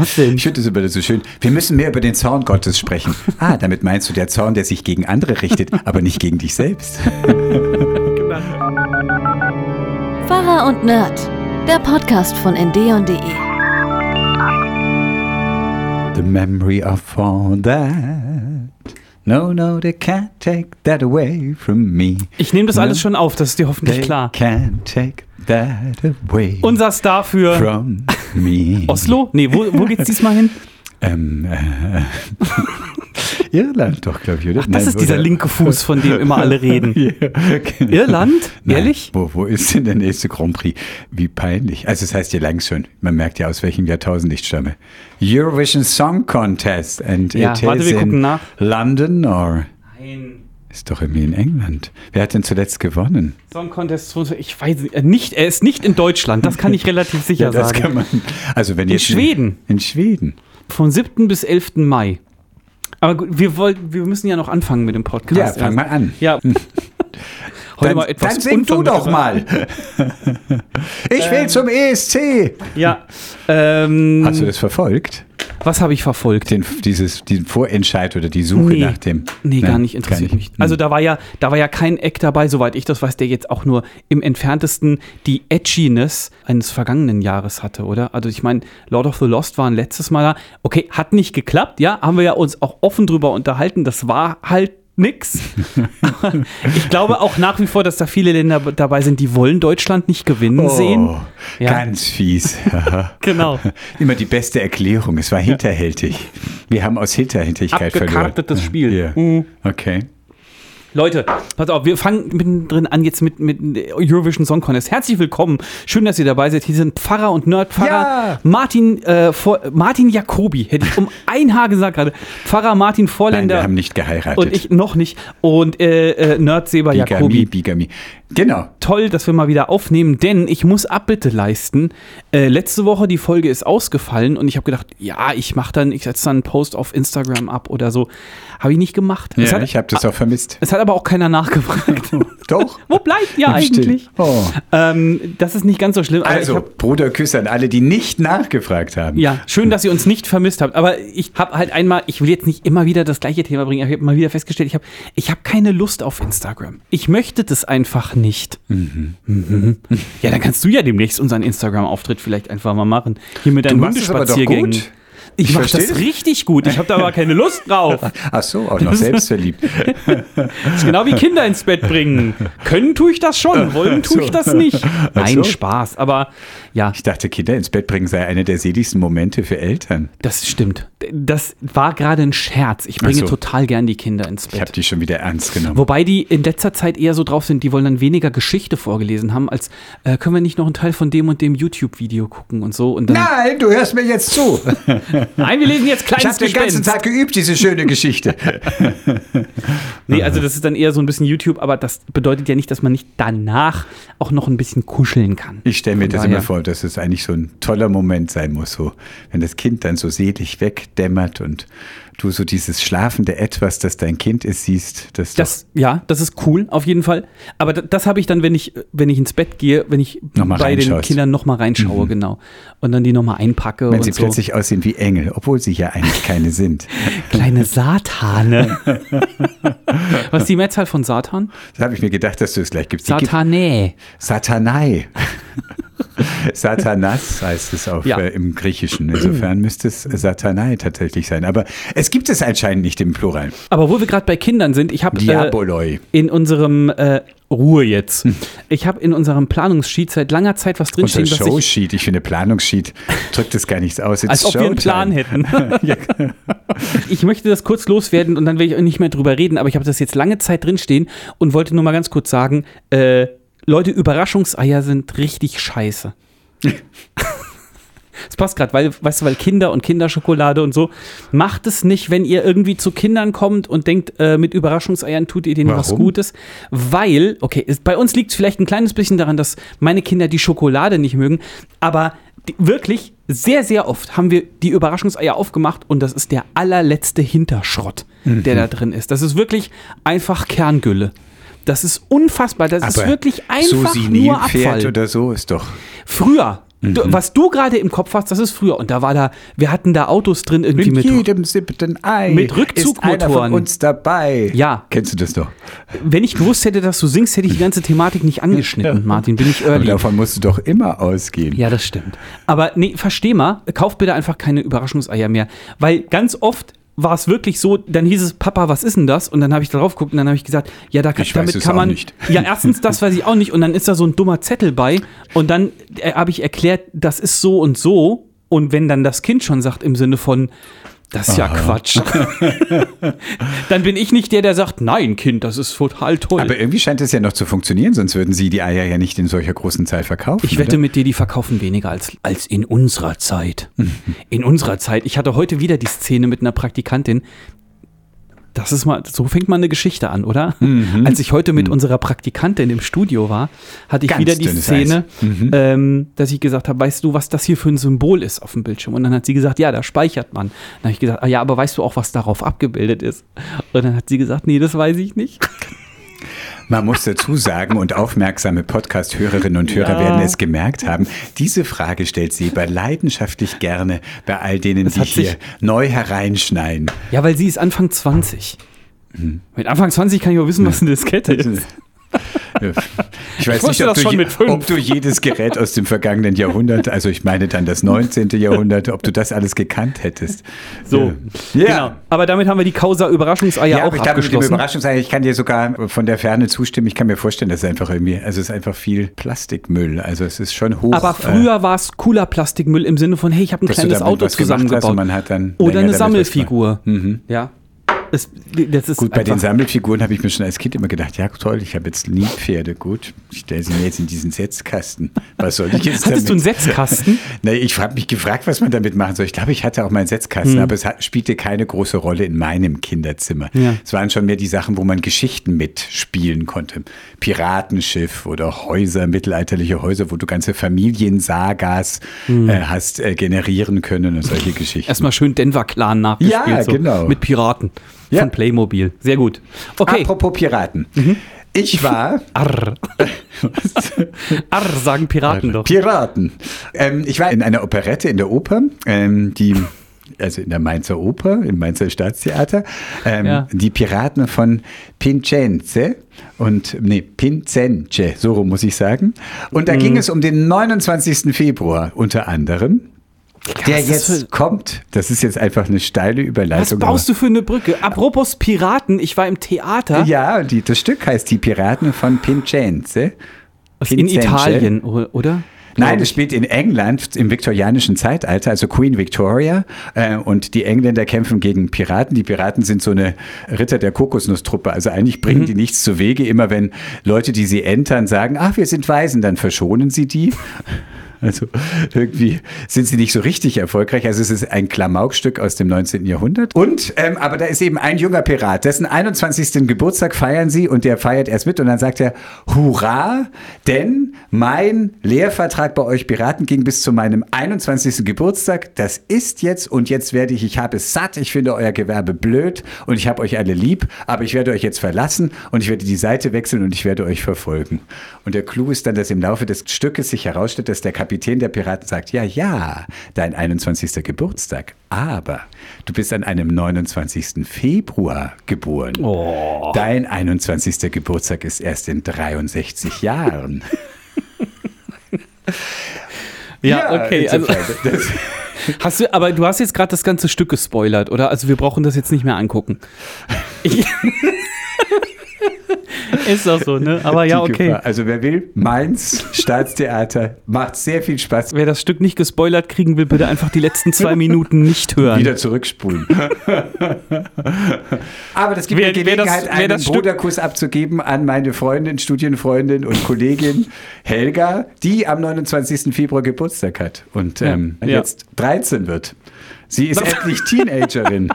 Was denn? Ich finde das immer so schön. Wir müssen mehr über den Zorn Gottes sprechen. Ah, damit meinst du der Zorn, der sich gegen andere richtet, aber nicht gegen dich selbst. Pfarrer und Nerd, der Podcast von ND&de. The memory of all that. No, no, they can't take that away from me. Ich nehme das No, alles schon auf, das ist dir hoffentlich They klar. can't take Unser Star für from me. Oslo? Nee, wo, wo geht's diesmal hin? Ähm, äh, Irland doch, glaube ich, oder? Ach, das ist dieser linke Fuß, von dem immer alle reden. Ja, genau. Irland? Nein, Ehrlich? Wo, wo ist denn der nächste Grand Prix? Wie peinlich. Also es heißt ja lang schon, man merkt ja, aus welchem Jahrtausend ich stamme. Eurovision Song Contest. And Ja, it warte, is wir in gucken nach. London or... Nein. Ist doch irgendwie in England. Wer hat denn zuletzt gewonnen? Song Contest, ich weiß nicht, äh, nicht, er ist nicht in Deutschland, das kann ich relativ sicher das sagen. kann man. Also wenn In jetzt Schweden. In Schweden. Vom 7. bis 11. Mai. Aber gut, wir, wollten, wir müssen ja noch anfangen mit dem Podcast. Ja, fang mal an. Ja. Heute Dann, mal etwas dann sing du doch mal. ich will zum ESC. Ja. Ähm, Hast du das verfolgt? Was habe ich verfolgt? Den, dieses, diesen Vorentscheid oder die Suche Nee. nach dem? Nee, Nein, gar nicht interessiert mich. Hm. Also da war ja, da war ja kein Eck dabei, soweit ich das weiß, der jetzt auch nur im entferntesten die Edginess eines vergangenen Jahres hatte, oder? Also ich meine, Lord of the Lost war ein letztes Mal da. Okay, hat nicht geklappt, ja, haben wir ja uns auch offen drüber unterhalten. Das war halt nix. ich glaube auch nach wie vor, dass da viele Länder dabei sind, die wollen Deutschland nicht gewinnen sehen. Oh, Ja. Ganz fies. Genau. Immer die beste Erklärung. Es war hinterhältig. Wir haben aus Hinterhältigkeit verloren. Abgekartetes Spiel. Ja. Mhm. Okay. Leute, pass auf, wir fangen mittendrin an jetzt mit, mit Eurovision Song Contest. Herzlich willkommen. Schön, dass ihr dabei seid. Hier sind Pfarrer und Nerdpfarrer Ja. Martin, äh, vor, Martin Jacobi, hätte ich um ein Haar gesagt gerade. Pfarrer Martin Nein, Vorländer wir haben nicht geheiratet. und ich noch nicht. Und äh, äh, Nerdseber Jacobi. Bigami. Genau. Toll, dass wir mal wieder aufnehmen, denn ich muss Abbitte leisten. Äh, letzte Woche die Folge ist ausgefallen und ich habe gedacht, ja, ich mache dann, ich setze dann einen Post auf Instagram ab oder so. Habe ich nicht gemacht. Ja, hat, ich habe das auch vermisst. es hat aber auch keiner nachgefragt. Doch. Wo bleibt ihr eigentlich? Oh. Ähm, das ist nicht ganz so schlimm. Also, hab, Bruderküsse an alle, die nicht nachgefragt haben. ja, schön, dass ihr uns nicht vermisst habt. Aber ich habe halt einmal, ich will jetzt nicht immer wieder das gleiche Thema bringen, aber ich habe mal wieder festgestellt, ich habe ich hab keine Lust auf Instagram. Ich möchte das einfach nicht. Mhm. Ja, dann kannst du ja demnächst unseren Instagram-Auftritt vielleicht einfach mal machen. Hier mit deinen Hundespaziergängen. Ich, Ich mache das richtig gut. Ich habe da aber keine Lust drauf. Ach so, auch noch selbstverliebt. Das ist genau wie Kinder ins Bett bringen. Können tue ich das schon, wollen tue ich das nicht. Nein, so. Spaß. Aber ja, Ich dachte, Kinder ins Bett bringen sei einer der seligsten Momente für Eltern. Das stimmt. Das war gerade ein Scherz. Ich bringe so. total gern die Kinder ins Ich habe Bett. die schon wieder ernst genommen. Wobei die in letzter Zeit eher so drauf sind, die wollen dann weniger Geschichte vorgelesen haben, als äh, können wir nicht noch einen Teil von dem und dem YouTube-Video gucken und so. Und dann, Nein, du hörst mir jetzt zu. Nein, wir lesen jetzt Ich kleines habe den ganzen. Tag geübt, diese schöne Geschichte. Nee, also das ist dann eher so ein bisschen YouTube, aber das bedeutet ja nicht, dass man nicht danach auch noch ein bisschen kuscheln kann. Ich stelle mir Von das daher- immer vor, dass es eigentlich so ein toller Moment sein muss, so wenn das Kind dann so selig wegdämmert und du so dieses schlafende Etwas, das dein Kind ist, siehst, das, Das, ja, das ist cool, auf jeden Fall. Aber das, das habe ich dann, wenn ich, wenn ich ins Bett gehe, wenn ich bei den. Kindern nochmal reinschaue, genau. Und dann die nochmal einpacke wenn und sie so. plötzlich aussehen wie Engel, obwohl sie ja eigentlich keine sind. Kleine Satane. Was ist die Mehrzahl von Satan? Da habe ich mir gedacht, dass du es gleich gibst. Satanä. Satanai. Satanas heißt es auch Ja. äh, im Griechischen. Insofern müsste es Satanai tatsächlich sein. Aber es gibt es anscheinend nicht im Plural. Aber wo wir gerade bei Kindern sind, ich habe äh, in unserem äh, Ruhe jetzt. Ich habe in unserem Planungssheet seit langer Zeit was Unser drinstehen, ich, Showsheet, ich finde Planungssheet drückt es gar nichts aus. It's als ob wir einen Plan Showtime. hätten. ich möchte das kurz loswerden und dann will ich auch nicht mehr drüber reden, aber ich habe das jetzt lange Zeit drinstehen und wollte nur mal ganz kurz sagen, äh, Leute, Überraschungseier sind richtig scheiße. Es passt gerade, weil, weißt du, weil Kinder und Kinderschokolade und so. Macht es nicht, wenn ihr irgendwie zu Kindern kommt und denkt, äh, mit Überraschungseiern tut ihr denen was Warum? Gutes. Weil, okay, es, bei uns liegt es vielleicht ein kleines bisschen daran, dass meine Kinder die Schokolade nicht mögen, aber die, wirklich sehr, sehr oft haben wir die Überraschungseier aufgemacht und das ist der allerletzte Hinterschrott, der Mhm. da drin ist. Das ist wirklich einfach Kerngülle. Das ist unfassbar. Das ist Aber wirklich so einfach nur Senilpferd Abfall. oder so ist doch. Früher, Du, was du gerade im Kopf hast, das ist früher. Und da war da, wir hatten da Autos drin irgendwie Mit mit. jedem siebten Ei mit ist einer Rückzugmotoren. von uns dabei. Ja. Kennst du das doch? Wenn ich gewusst hätte, dass du singst, hätte ich die ganze Thematik nicht angeschnitten, Martin. Bin ich Aber early. davon musst du doch immer ausgehen. Ja, das stimmt. Aber nee, versteh mal, kauf bitte einfach keine Überraschungseier mehr. Weil ganz oft war es wirklich so, dann hieß es, Papa, was ist denn das? Und dann habe ich drauf geguckt und dann habe ich gesagt, ja, da kann, Ich damit kann man. nicht. Ja, erstens, das weiß ich auch nicht. Und dann ist da so ein dummer Zettel bei. Und dann äh, habe ich erklärt, das ist so und so. Und wenn dann das Kind schon sagt im Sinne von, das ist ja Quatsch. dann bin ich nicht der, der sagt, nein, Kind, das ist total toll. Aber irgendwie scheint es ja noch zu funktionieren, sonst würden sie die Eier ja nicht in solcher großen Zahl verkaufen. Ich wette oder? mit dir, die verkaufen weniger als, als in unserer Zeit. In unserer Zeit. Ich hatte heute wieder die Szene mit einer Praktikantin. Das ist mal, so fängt mal eine Geschichte an, oder? Als ich heute mit unserer Praktikantin im Studio war, hatte ich Ganz wieder die Szene, ähm, dass ich gesagt habe, weißt du, was das hier für ein Symbol ist auf dem Bildschirm? Und dann hat sie gesagt, ja, da speichert man. Dann habe ich gesagt, ah, ja, aber weißt du auch, was darauf abgebildet ist? Und dann hat sie gesagt, nee, das weiß ich nicht. Man muss dazu sagen, und aufmerksame Podcast-Hörerinnen und Hörer Ja. werden es gemerkt haben, diese Frage stellt Seber leidenschaftlich gerne bei all denen, die hat hier neu hereinschneiden. Ja, weil sie ist Anfang 20. Mit Anfang 20 kann ich auch wissen, was eine Diskette ist. Ich weiß Ich nicht, ob du, ob du jedes Gerät aus dem vergangenen Jahrhundert, also ich meine dann das 19. Jahrhundert, ob du das alles gekannt hättest. So, Ja. genau. Aber damit haben wir die Causa Überraschungseier Ja, auch ich glaube, mit dem abgeschlossen. Überraschungsei, ich kann dir sogar von der Ferne zustimmen. Ich kann mir vorstellen, dass es einfach irgendwie, also es ist einfach viel Plastikmüll. Also es ist schon hoch. aber früher war es cooler Plastikmüll im Sinne von, hey, ich habe ein kleines Auto hast zusammengebaut. und man hat dann Oder eine Sammelfigur. Ja. Ist Gut, bei den Sammelfiguren habe ich mir schon als Kind immer gedacht, ja toll, ich habe jetzt Nilpferde, gut, ich stelle sie mir jetzt in diesen Setzkasten. Was soll ich jetzt Hattest du einen damit? Setzkasten? Nee, ich habe mich gefragt, was man damit machen soll. Ich glaube, ich hatte auch mal einen Setzkasten, Hm. aber es hat, spielte keine große Rolle in meinem Kinderzimmer. Ja. Es waren schon mehr die Sachen, wo man Geschichten mitspielen konnte. Piratenschiff oder Häuser, mittelalterliche Häuser, wo du ganze Familiensagas äh, hast äh, generieren können und solche Geschichten. Hm. Erstmal schön Denver Clan nachgespielt. Ja, so, genau. Mit Piraten Ja. von Playmobil. Sehr gut. Okay. Apropos Piraten. Mhm. Ich war Arr. Arr, sagen Piraten doch. Piraten. Ähm, ich war in einer Operette in der Oper, ähm, die also in der Mainzer Oper, im Mainzer Staatstheater, ähm, Ja. die Piraten von Pincenze und nee, Pincence, so rum muss ich sagen. Und Mhm. da ging es um den 29. Februar unter anderem. Der was jetzt für- kommt, das ist jetzt einfach eine steile Was Überleitung. baust du für eine Brücke? Apropos Piraten, ich war im Theater Ja, die, das Stück heißt Die Piraten von Pincenze. in. Italien, oder? Nein, es spielt in England im viktorianischen Zeitalter, also Queen Victoria. Äh, und die Engländer kämpfen gegen Piraten. Die Piraten sind so eine Ritter der Kokosnusstruppe. Also eigentlich Mhm. bringen die nichts zu Wege. Immer wenn Leute, die sie entern, sagen, ach, wir sind Waisen, dann verschonen sie die. Also irgendwie sind sie nicht so richtig erfolgreich. Also es ist ein Klamaukstück aus dem 19. Jahrhundert. Und, ähm, aber da ist eben ein junger Pirat, dessen 21. Geburtstag feiern sie und der feiert erst mit und dann sagt er, Hurra, denn mein Lehrvertrag bei euch Piraten ging bis zu meinem 21. Geburtstag. Das ist jetzt und jetzt werde ich, ich habe es satt, ich finde euer Gewerbe blöd und ich habe euch alle lieb, aber ich werde euch jetzt verlassen und ich werde die Seite wechseln und ich werde euch verfolgen. Und der Clou ist dann, dass im Laufe des Stückes sich herausstellt, dass der Kapitän der Piraten sagt, ja, ja, dein 21. Geburtstag, aber du bist an einem 29. Februar geboren. Oh. Dein 21. Geburtstag ist erst in 63 Jahren. Ja, okay. Also, hast du, aber du hast jetzt gerade das ganze Stück gespoilert, oder? Also wir brauchen das jetzt nicht mehr angucken. Ich, ist doch so, ne? Aber ja, okay. Gefahr. Also wer will, Mainz, Staatstheater, macht sehr viel Spaß. Wer das Stück nicht gespoilert kriegen will, bitte einfach die letzten zwei Minuten nicht hören. Wieder zurückspulen. Aber das gibt Wer- mir wer das- Gelegenheit, wer einen das Stück- Bruderkuss abzugeben an meine Freundin, Studienfreundin und Kollegin Helga, die am 29. Februar Geburtstag hat und ähm, Ja. jetzt 13 wird. Sie ist endlich Teenagerin.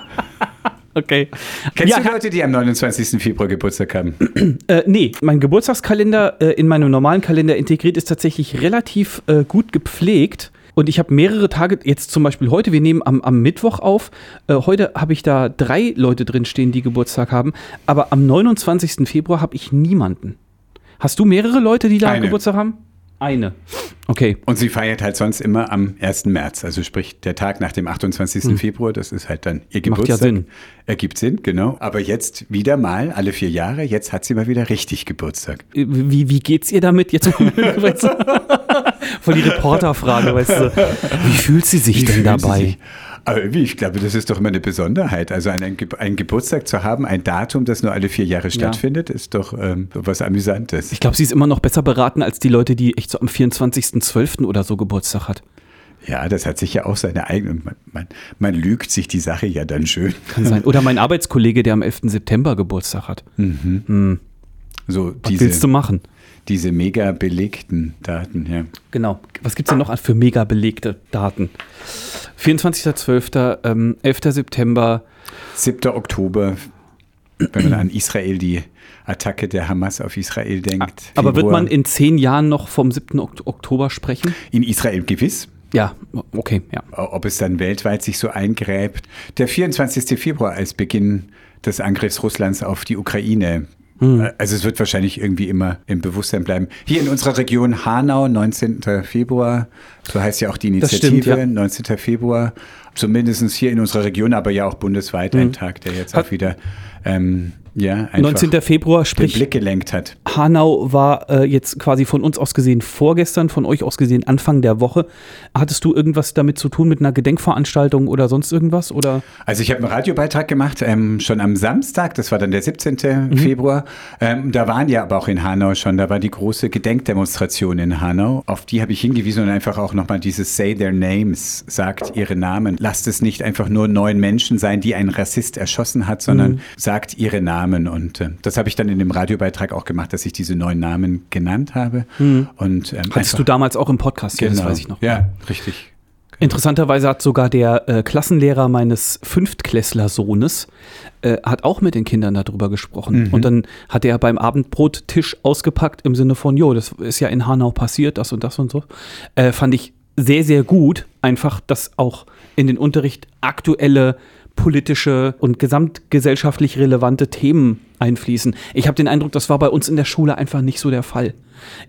Okay. Kennst ja, du Leute, die am 29. Februar Geburtstag haben? Äh, nee, mein Geburtstagskalender äh, in meinem normalen Kalender integriert ist tatsächlich relativ äh, gut gepflegt. Und ich habe mehrere Tage, jetzt zum Beispiel heute, wir nehmen am, am Mittwoch auf. Äh, heute habe ich da drei Leute drin stehen, die Geburtstag haben. Aber am 29. Februar habe ich niemanden. Hast du mehrere Leute, die da Eine. Geburtstag haben? Eine. Okay. Und sie feiert halt sonst immer am 1. März, also sprich der Tag nach dem 28. Februar, das ist halt dann ihr Hm. Macht ja Geburtstag. Sinn. Ergibt Sinn, genau. Aber jetzt wieder mal, alle vier Jahre, jetzt hat sie mal wieder richtig Geburtstag. Wie, wie geht's ihr damit jetzt? Voll die Reporterfrage, weißt du. Wie fühlt sie sich Wie denn dabei? Aber ich glaube, das ist doch immer eine Besonderheit. Also einen, Ge- einen Geburtstag zu haben, ein Datum, das nur alle vier Jahre stattfindet, ist doch ähm, was Amüsantes. Ich glaube, sie ist immer noch besser beraten als die Leute, die echt so am 24.12. oder so Geburtstag hat. Ja, das hat sich ja auch seine eigene. Man, man, man lügt sich die Sache ja dann schön. Kann sein. Oder mein Arbeitskollege, der am 11. September Geburtstag hat. So Was willst du diese, machen? diese mega belegten Daten, ja. Genau. Was gibt es denn noch an- für mega belegte Daten? 24.12., ähm, 11. September. 7. Oktober, wenn man an Israel, die Attacke der Hamas auf Israel denkt. Aber wird man in zehn Jahren noch vom 7. Ok- Oktober sprechen? in Israel gewiss? Ja, okay, ja. Ob es dann weltweit sich so eingräbt. Der 24. Februar als Beginn des Angriffs Russlands auf die Ukraine. Hm. Also es wird wahrscheinlich irgendwie immer im Bewusstsein bleiben. Hier in unserer Region Hanau, 19. Februar, so heißt ja auch die Initiative, stimmt, ja. 19. Februar. Zumindest hier in unserer Region, aber ja auch bundesweit ein Tag, der jetzt. Hat- auch wieder ähm, ja, einfach 19. Februar, den sprich Blick gelenkt hat. Hanau war äh, jetzt quasi von uns aus gesehen vorgestern, von euch aus gesehen Anfang der Woche. Hattest du irgendwas damit zu tun mit einer Gedenkveranstaltung oder sonst irgendwas? Oder? Also ich habe einen Radiobeitrag gemacht, ähm, schon am Samstag, das war dann der 17. Mhm. Februar. Ähm, da waren ja aber auch in Hanau schon, da war die große Gedenkdemonstration in Hanau. Auf die habe ich hingewiesen und einfach auch nochmal dieses Say Their Names, sagt ihre Namen. Lasst es nicht einfach nur neun Menschen sein, die ein Rassist erschossen hat, sondern Mhm. sagt ihre Namen. Und äh, das habe ich dann in dem Radiobeitrag auch gemacht, dass ich diese neun Namen genannt habe. Und, ähm, Hattest Mhm. du damals auch im Podcast, ja, das weiß ich noch. Ja, richtig. Interessanterweise hat sogar der äh, Klassenlehrer meines Fünftklässler-Sohnes äh, hat auch mit den Kindern darüber gesprochen. Und dann hat er beim Abendbrottisch ausgepackt im Sinne von, jo, das ist ja in Hanau passiert, das und das und so. Äh, fand ich sehr, sehr gut, einfach, dass auch in den Unterricht aktuelle politische und gesamtgesellschaftlich relevante Themen einfließen. Ich habe den Eindruck, das war bei uns in der Schule einfach nicht so der Fall.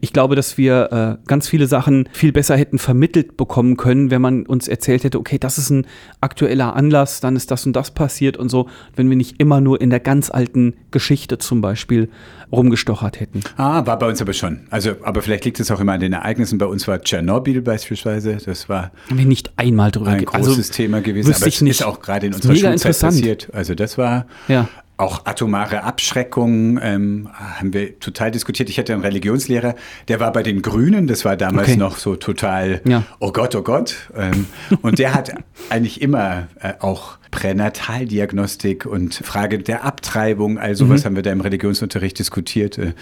Ich glaube, dass wir äh, ganz viele Sachen viel besser hätten vermittelt bekommen können, wenn man uns erzählt hätte, okay, das ist ein aktueller Anlass, dann ist das und das passiert und so, wenn wir nicht immer nur in der ganz alten Geschichte zum Beispiel rumgestochert hätten. Ah, war bei uns aber schon. Also, aber vielleicht liegt es auch immer an den Ereignissen. Bei uns war Tschernobyl beispielsweise. Das war Haben wir nicht einmal drüber ein ge- großes also, Thema gewesen. Aber es nicht. ist auch gerade in unserer Schulzeit interessant. passiert. Also das war Ja. Auch atomare Abschreckung. Ähm, haben wir total diskutiert. Ich hatte einen Religionslehrer, der war bei den Grünen. Das war damals Okay. noch so total, Ja. oh Gott, oh Gott. Ähm, und der hat eigentlich immer äh, auch Pränataldiagnostik und Frage der Abtreibung, also Mhm. was haben wir da im Religionsunterricht diskutiert. Äh,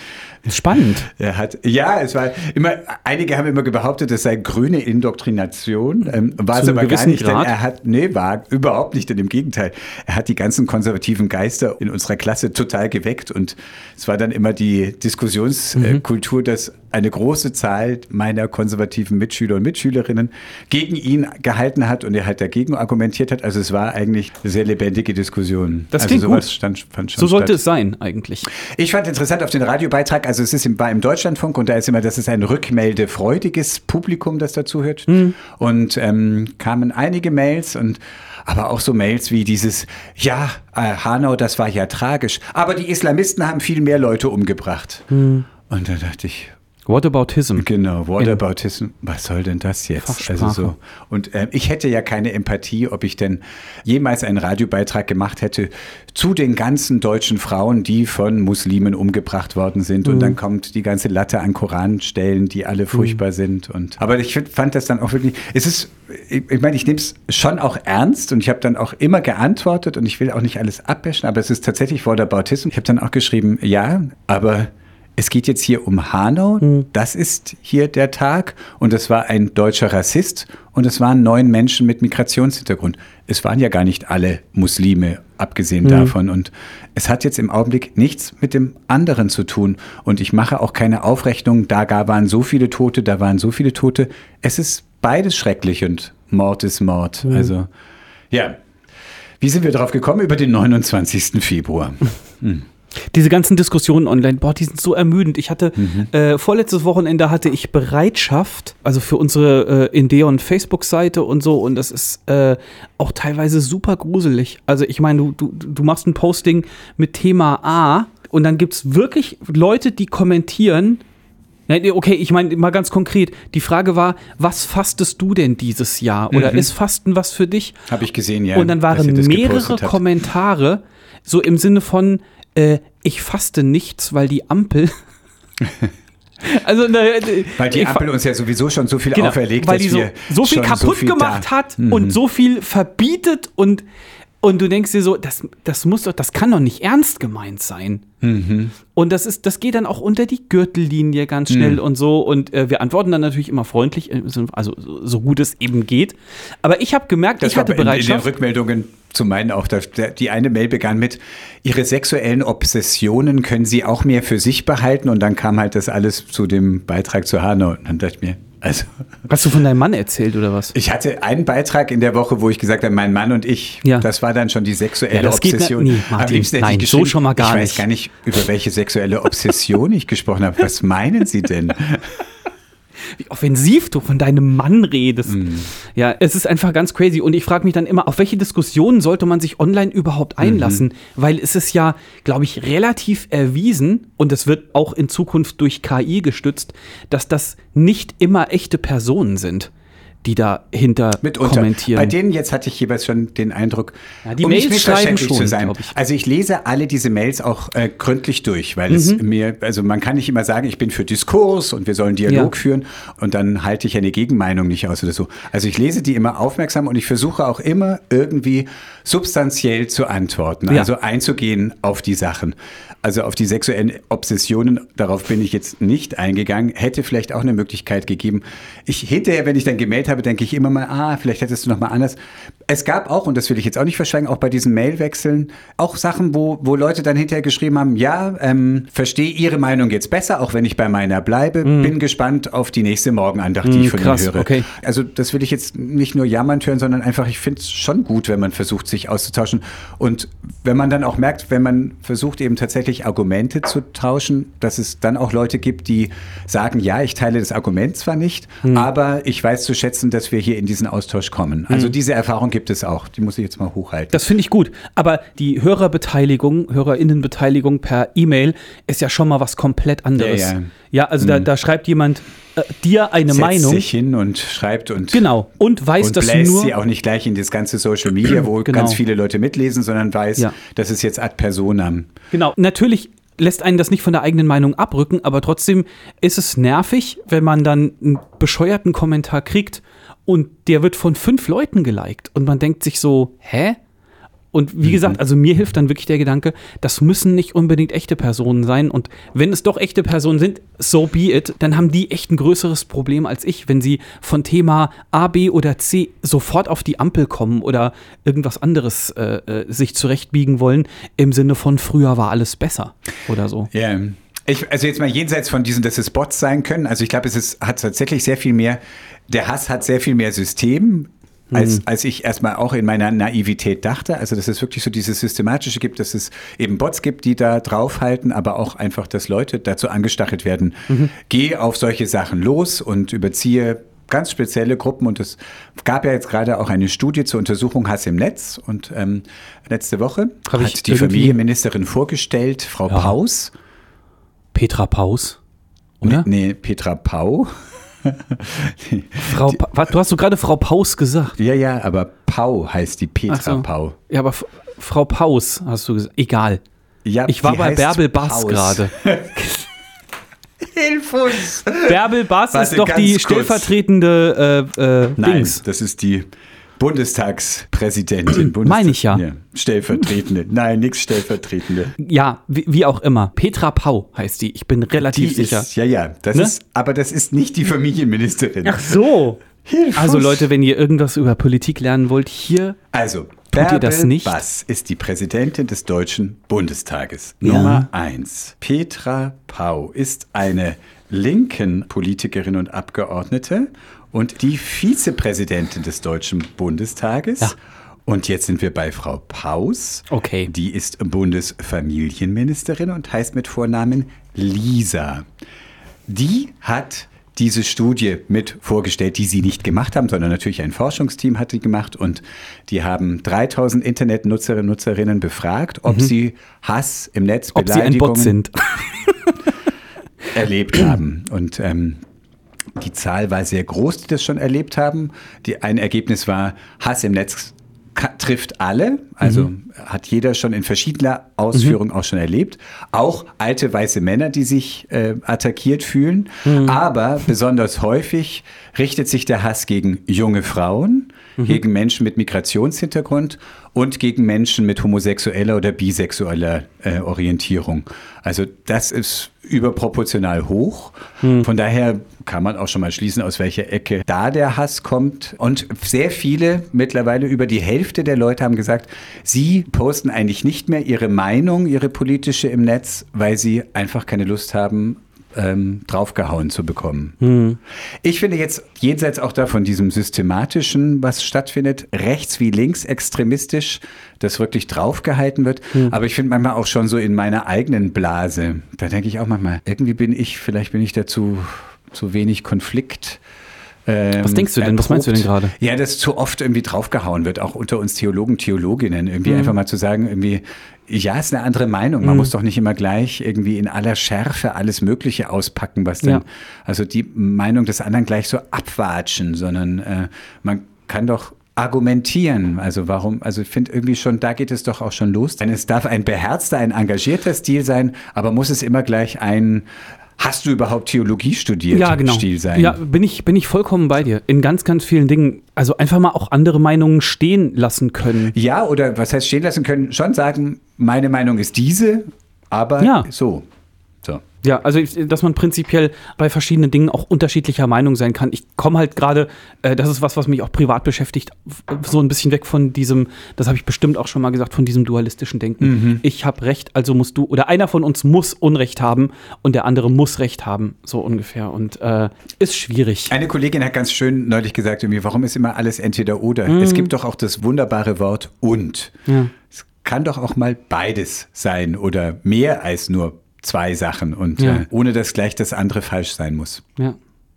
Spannend. er hat, ja, es war immer, einige haben immer behauptet, es sei grüne Indoktrination. Ähm, war Zu es aber gar nicht, denn Grad? er hat, nee, war überhaupt nicht, denn im Gegenteil. Er hat die ganzen konservativen Geister in unserer Klasse total geweckt und es war dann immer die Diskussionskultur, Mhm. dass eine große Zahl meiner konservativen Mitschüler und Mitschülerinnen gegen ihn gehalten hat und er halt dagegen argumentiert hat. Also es war eigentlich eine sehr lebendige Diskussion. Das also sowas gut. Stand, fand schon So sollte statt. es sein, eigentlich. Ich fand interessant auf den Radiobeitrag, also es ist im, war im Deutschlandfunk und da ist immer, das ist ein rückmeldefreudiges Publikum, das dazuhört. Und ähm, kamen einige Mails und aber auch so Mails wie dieses, ja, äh, Hanau, das war ja tragisch, aber die Islamisten haben viel mehr Leute umgebracht. Und da dachte ich, Whataboutism. Genau, In- Whataboutism, was soll denn das jetzt? Also so. Und ähm, ich hätte ja keine Empathie, ob ich denn jemals einen Radiobeitrag gemacht hätte zu den ganzen deutschen Frauen, die von Muslimen umgebracht worden sind. Und dann kommt die ganze Latte an Koranstellen, die alle furchtbar sind. Und aber ich fand das dann auch wirklich. Es ist, ich, ich meine, ich nehme es schon auch ernst und ich habe dann auch immer geantwortet und ich will auch nicht alles abbäschen, aber es ist tatsächlich Whataboutism. Ich habe dann auch geschrieben, ja, aber es geht jetzt hier um Hanau, das ist hier der Tag und es war ein deutscher Rassist und es waren neun Menschen mit Migrationshintergrund. Es waren ja gar nicht alle Muslime, abgesehen davon und es hat jetzt im Augenblick nichts mit dem anderen zu tun und ich mache auch keine Aufrechnung, da waren so viele Tote, da waren so viele Tote. Es ist beides schrecklich und Mord ist Mord. Also ja, wie sind wir darauf gekommen? Über den 29. Februar. Diese ganzen Diskussionen online, boah, die sind so ermüdend. Ich hatte, Mhm. äh, vorletztes Wochenende hatte ich Bereitschaft, also für unsere äh, Indeon Facebook-Seite und so, und das ist äh, auch teilweise super gruselig. Also ich meine, du, du, du machst ein Posting mit Thema A und dann gibt es wirklich Leute, die kommentieren, Okay, ich meine mal ganz konkret. Die Frage war, was fastest du denn dieses Jahr? Oder ist Fasten was für dich? Habe ich gesehen, ja. und dann waren mehrere. Kommentare, so im Sinne von, äh, ich faste nichts, weil die Ampel. also, ne, Weil die Ampel uns ja sowieso schon so viel genau, auferlegt, weil dass die so, wir so viel kaputt viel gemacht da- Mhm. hat und so viel verbietet und und du denkst dir so, das, das muss doch, das kann doch nicht ernst gemeint sein. Mhm. Und das ist, das geht dann auch unter die Gürtellinie ganz schnell Mhm. und so. Und äh, wir antworten dann natürlich immer freundlich, äh, so- also so gut es eben geht. Aber ich habe gemerkt, Das ich hatte in, in den Bereitschaft. Rückmeldungen zu meinen auch. Die eine Mail begann mit, ihre sexuellen Obsessionen können sie auch mehr für sich behalten. Und dann kam halt das alles zu dem Beitrag zu Hanau. Und dann dachte ich mir, also Hast du von deinem Mann erzählt oder was? ich hatte einen Beitrag in der Woche, wo ich gesagt habe, mein Mann und ich, Ja. das war dann schon die sexuelle Ja, das geht Obsession. nicht- nee, Am Martin, nein, ich so schon mal gar ich weiß nicht. gar nicht, über welche sexuelle Obsession ich gesprochen habe. Was meinen Sie denn? Wie offensiv du von deinem Mann redest. Mhm. Ja, es ist einfach ganz crazy. Und ich frage mich dann immer, auf welche Diskussionen sollte man sich online überhaupt einlassen? Mhm. Weil es ist ja, glaube ich, relativ erwiesen und es wird auch in Zukunft durch KI gestützt, dass das nicht immer echte Personen sind, die dahinter Mitunter. kommentieren. Bei denen jetzt hatte ich jeweils schon den Eindruck, Ja, die um nicht Mails schreiben missverständlich schon, zu sein. ich. Also ich lese alle diese Mails auch äh, gründlich durch, weil es Mhm. mir, also man kann nicht immer sagen, ich bin für Diskurs und wir sollen Dialog Ja. führen und dann halte ich eine Gegenmeinung nicht aus oder so. Also ich lese die immer aufmerksam und ich versuche auch immer irgendwie substanziell zu antworten, Ja. also einzugehen auf die Sachen. Also auf die sexuellen Obsessionen, darauf bin ich jetzt nicht eingegangen, hätte vielleicht auch eine Möglichkeit gegeben. Ich hinterher, wenn ich dann gemeldet habe, denke ich immer mal, ah, vielleicht hättest du noch mal anders. Es gab auch, und das will ich jetzt auch nicht verschweigen, auch bei diesen Mailwechseln, auch Sachen, wo, wo Leute dann hinterher geschrieben haben, ja, ähm, verstehe Ihre Meinung jetzt besser, auch wenn ich bei meiner bleibe, bin gespannt auf die nächste Morgenandacht, die Mhm, ich von krass, Ihnen höre. okay. Also das will ich jetzt nicht nur jammernd hören, sondern einfach, ich finde es schon gut, wenn man versucht, sich auszutauschen. Und wenn man dann auch merkt, wenn man versucht, eben tatsächlich Argumente zu tauschen, dass es dann auch Leute gibt, die sagen, ja, ich teile das Argument zwar nicht, Hm. aber ich weiß zu schätzen, dass wir hier in diesen Austausch kommen. Also diese Erfahrung gibt es auch. Die muss ich jetzt mal hochhalten. Hm. Das finde ich gut. Aber die Hörerbeteiligung, Hörerinnenbeteiligung per E-Mail ist ja schon mal was komplett anderes. Ja, Ja, ja. also da, da schreibt jemand äh, dir eine Setzt Meinung. sich hin und schreibt und Genau. Und weiß, und dass du bläst nur. sie auch nicht gleich in das ganze Social Media, wo Genau. ganz viele Leute mitlesen, sondern weiß, Ja. dass es jetzt ad personam. Genau. Natürlich lässt einen das nicht von der eigenen Meinung abrücken, aber trotzdem ist es nervig, wenn man dann einen bescheuerten Kommentar kriegt und der wird von fünf Leuten geliked und man denkt sich so, hä? Und wie gesagt, also mir hilft dann wirklich der Gedanke, das müssen nicht unbedingt echte Personen sein. Und wenn es doch echte Personen sind, so be it, dann haben die echt ein größeres Problem als ich, wenn sie von Thema A, B oder C sofort auf die Ampel kommen oder irgendwas anderes äh, äh, sich zurechtbiegen wollen, im Sinne von früher war alles besser oder so. Ja. Ich, also jetzt mal jenseits von diesen, dass es Bots sein können. Also ich glaube, es ist, hat tatsächlich sehr viel mehr, der Hass hat sehr viel mehr System. Als, als ich erstmal auch in meiner Naivität dachte, also dass es wirklich so dieses Systematische gibt, dass es eben Bots gibt, die da draufhalten, aber auch einfach, dass Leute dazu angestachelt werden, geh auf solche Sachen los und überziehe ganz spezielle Gruppen und es gab ja jetzt gerade auch eine Studie zur Untersuchung Hass im Netz und ähm, letzte Woche Hab hat die Familienministerin vorgestellt, Frau Ja. Paus. Petra Paus, oder? Nee, Petra Pau. Frau pa du hast so gerade Frau Paus gesagt. Ja, ja, aber Pau heißt die Petra so. Pau. Ja, aber F Frau Paus hast du gesagt. Egal. Ja, Ich war bei Bärbel Bass gerade. Hilf uns! Bärbel Bass Warte, ist doch die kurz. stellvertretende äh, äh, Nein, Dings. das ist die Bundestagspräsidentin. Meine ich ja. Stellvertretende. Nein, nichts Stellvertretende. Ja, wie, wie auch immer. Petra Pau heißt die. Ich bin relativ Die sicher. ist, ja, ja, das Ne? ist, aber das ist nicht die Familienministerin. so. Hilf Also. Leute, wenn ihr irgendwas über Politik lernen wollt, hier Also, Tut ihr das nicht? Bass ist die Präsidentin des Deutschen Bundestages. Ja. Nummer eins. Petra Pau ist eine linken Politikerin und Abgeordnete und die Vizepräsidentin des Deutschen Bundestages. Ja. Und jetzt sind wir bei Frau Paus. Okay. Die ist Bundesfamilienministerin und heißt mit Vornamen Lisa. Die hat diese Studie mit vorgestellt, die sie nicht gemacht haben, sondern natürlich ein Forschungsteam hat die gemacht und die haben 3000 Internetnutzerinnen und Nutzerinnen befragt, ob sie Hass im Netz, Ob sie ein Bot sind. erlebt haben. Und ähm, die Zahl war sehr groß, die das schon erlebt haben. Die, ein Ergebnis war, Hass im Netz trifft alle. Also hat jeder schon in verschiedener Ausführung auch schon erlebt. Auch alte weiße Männer, die sich äh, attackiert fühlen. Aber besonders häufig richtet sich der Hass gegen junge Frauen, gegen Menschen mit Migrationshintergrund und gegen Menschen mit homosexueller oder bisexueller äh, Orientierung. Also das ist überproportional hoch. Von daher kann man auch schon mal schließen, aus welcher Ecke da der Hass kommt. Und sehr viele, mittlerweile über die Hälfte der Leute haben gesagt, sie posten eigentlich nicht mehr ihre Meinung, ihre politische im Netz, weil sie einfach keine Lust haben, ähm, draufgehauen zu bekommen. Ich finde jetzt jenseits auch da von diesem systematischen, was stattfindet, rechts wie links extremistisch, das wirklich draufgehalten wird. Aber ich finde manchmal auch schon so in meiner eigenen Blase, da denke ich auch manchmal, irgendwie bin ich, vielleicht bin ich dazu zu wenig Konflikt. ähm, Was denkst du denn? Was meinst du denn erprobt. gerade? Ja, dass zu oft irgendwie draufgehauen wird, auch unter uns Theologen, Theologinnen, irgendwie einfach mal zu sagen, irgendwie, ja, ist eine andere Meinung. Man muss doch nicht immer gleich irgendwie in aller Schärfe alles Mögliche auspacken, was dann, Ja. also die Meinung des anderen gleich so abwatschen, sondern äh, man kann doch argumentieren. Also warum, also ich finde irgendwie schon, da geht es doch auch schon los. Denn es darf ein beherzter, ein engagierter Stil sein, aber muss es immer gleich ein Hast du überhaupt Theologie studiert? Ja, genau. Stil sein. Ja, bin ich, bin ich vollkommen bei dir. In ganz, ganz vielen Dingen. Also einfach mal auch andere Meinungen stehen lassen können. Ja, oder was heißt stehen lassen können, schon sagen, meine Meinung ist diese, aber Ja. so. Ja, also dass man prinzipiell bei verschiedenen Dingen auch unterschiedlicher Meinung sein kann. Ich komme halt gerade, äh, das ist was, was mich auch privat beschäftigt, so ein bisschen weg von diesem, das habe ich bestimmt auch schon mal gesagt, von diesem dualistischen Denken. Ich habe Recht, also musst du, oder einer von uns muss Unrecht haben und der andere muss Recht haben, so ungefähr. Und äh, ist schwierig. Eine Kollegin hat ganz schön neulich gesagt, irgendwie, warum ist immer alles entweder oder? Mhm. Es gibt doch auch das wunderbare Wort und. Ja. Es kann doch auch mal beides sein oder mehr als nur zwei Sachen und Ja. äh, ohne dass gleich das andere falsch sein muss. Ja.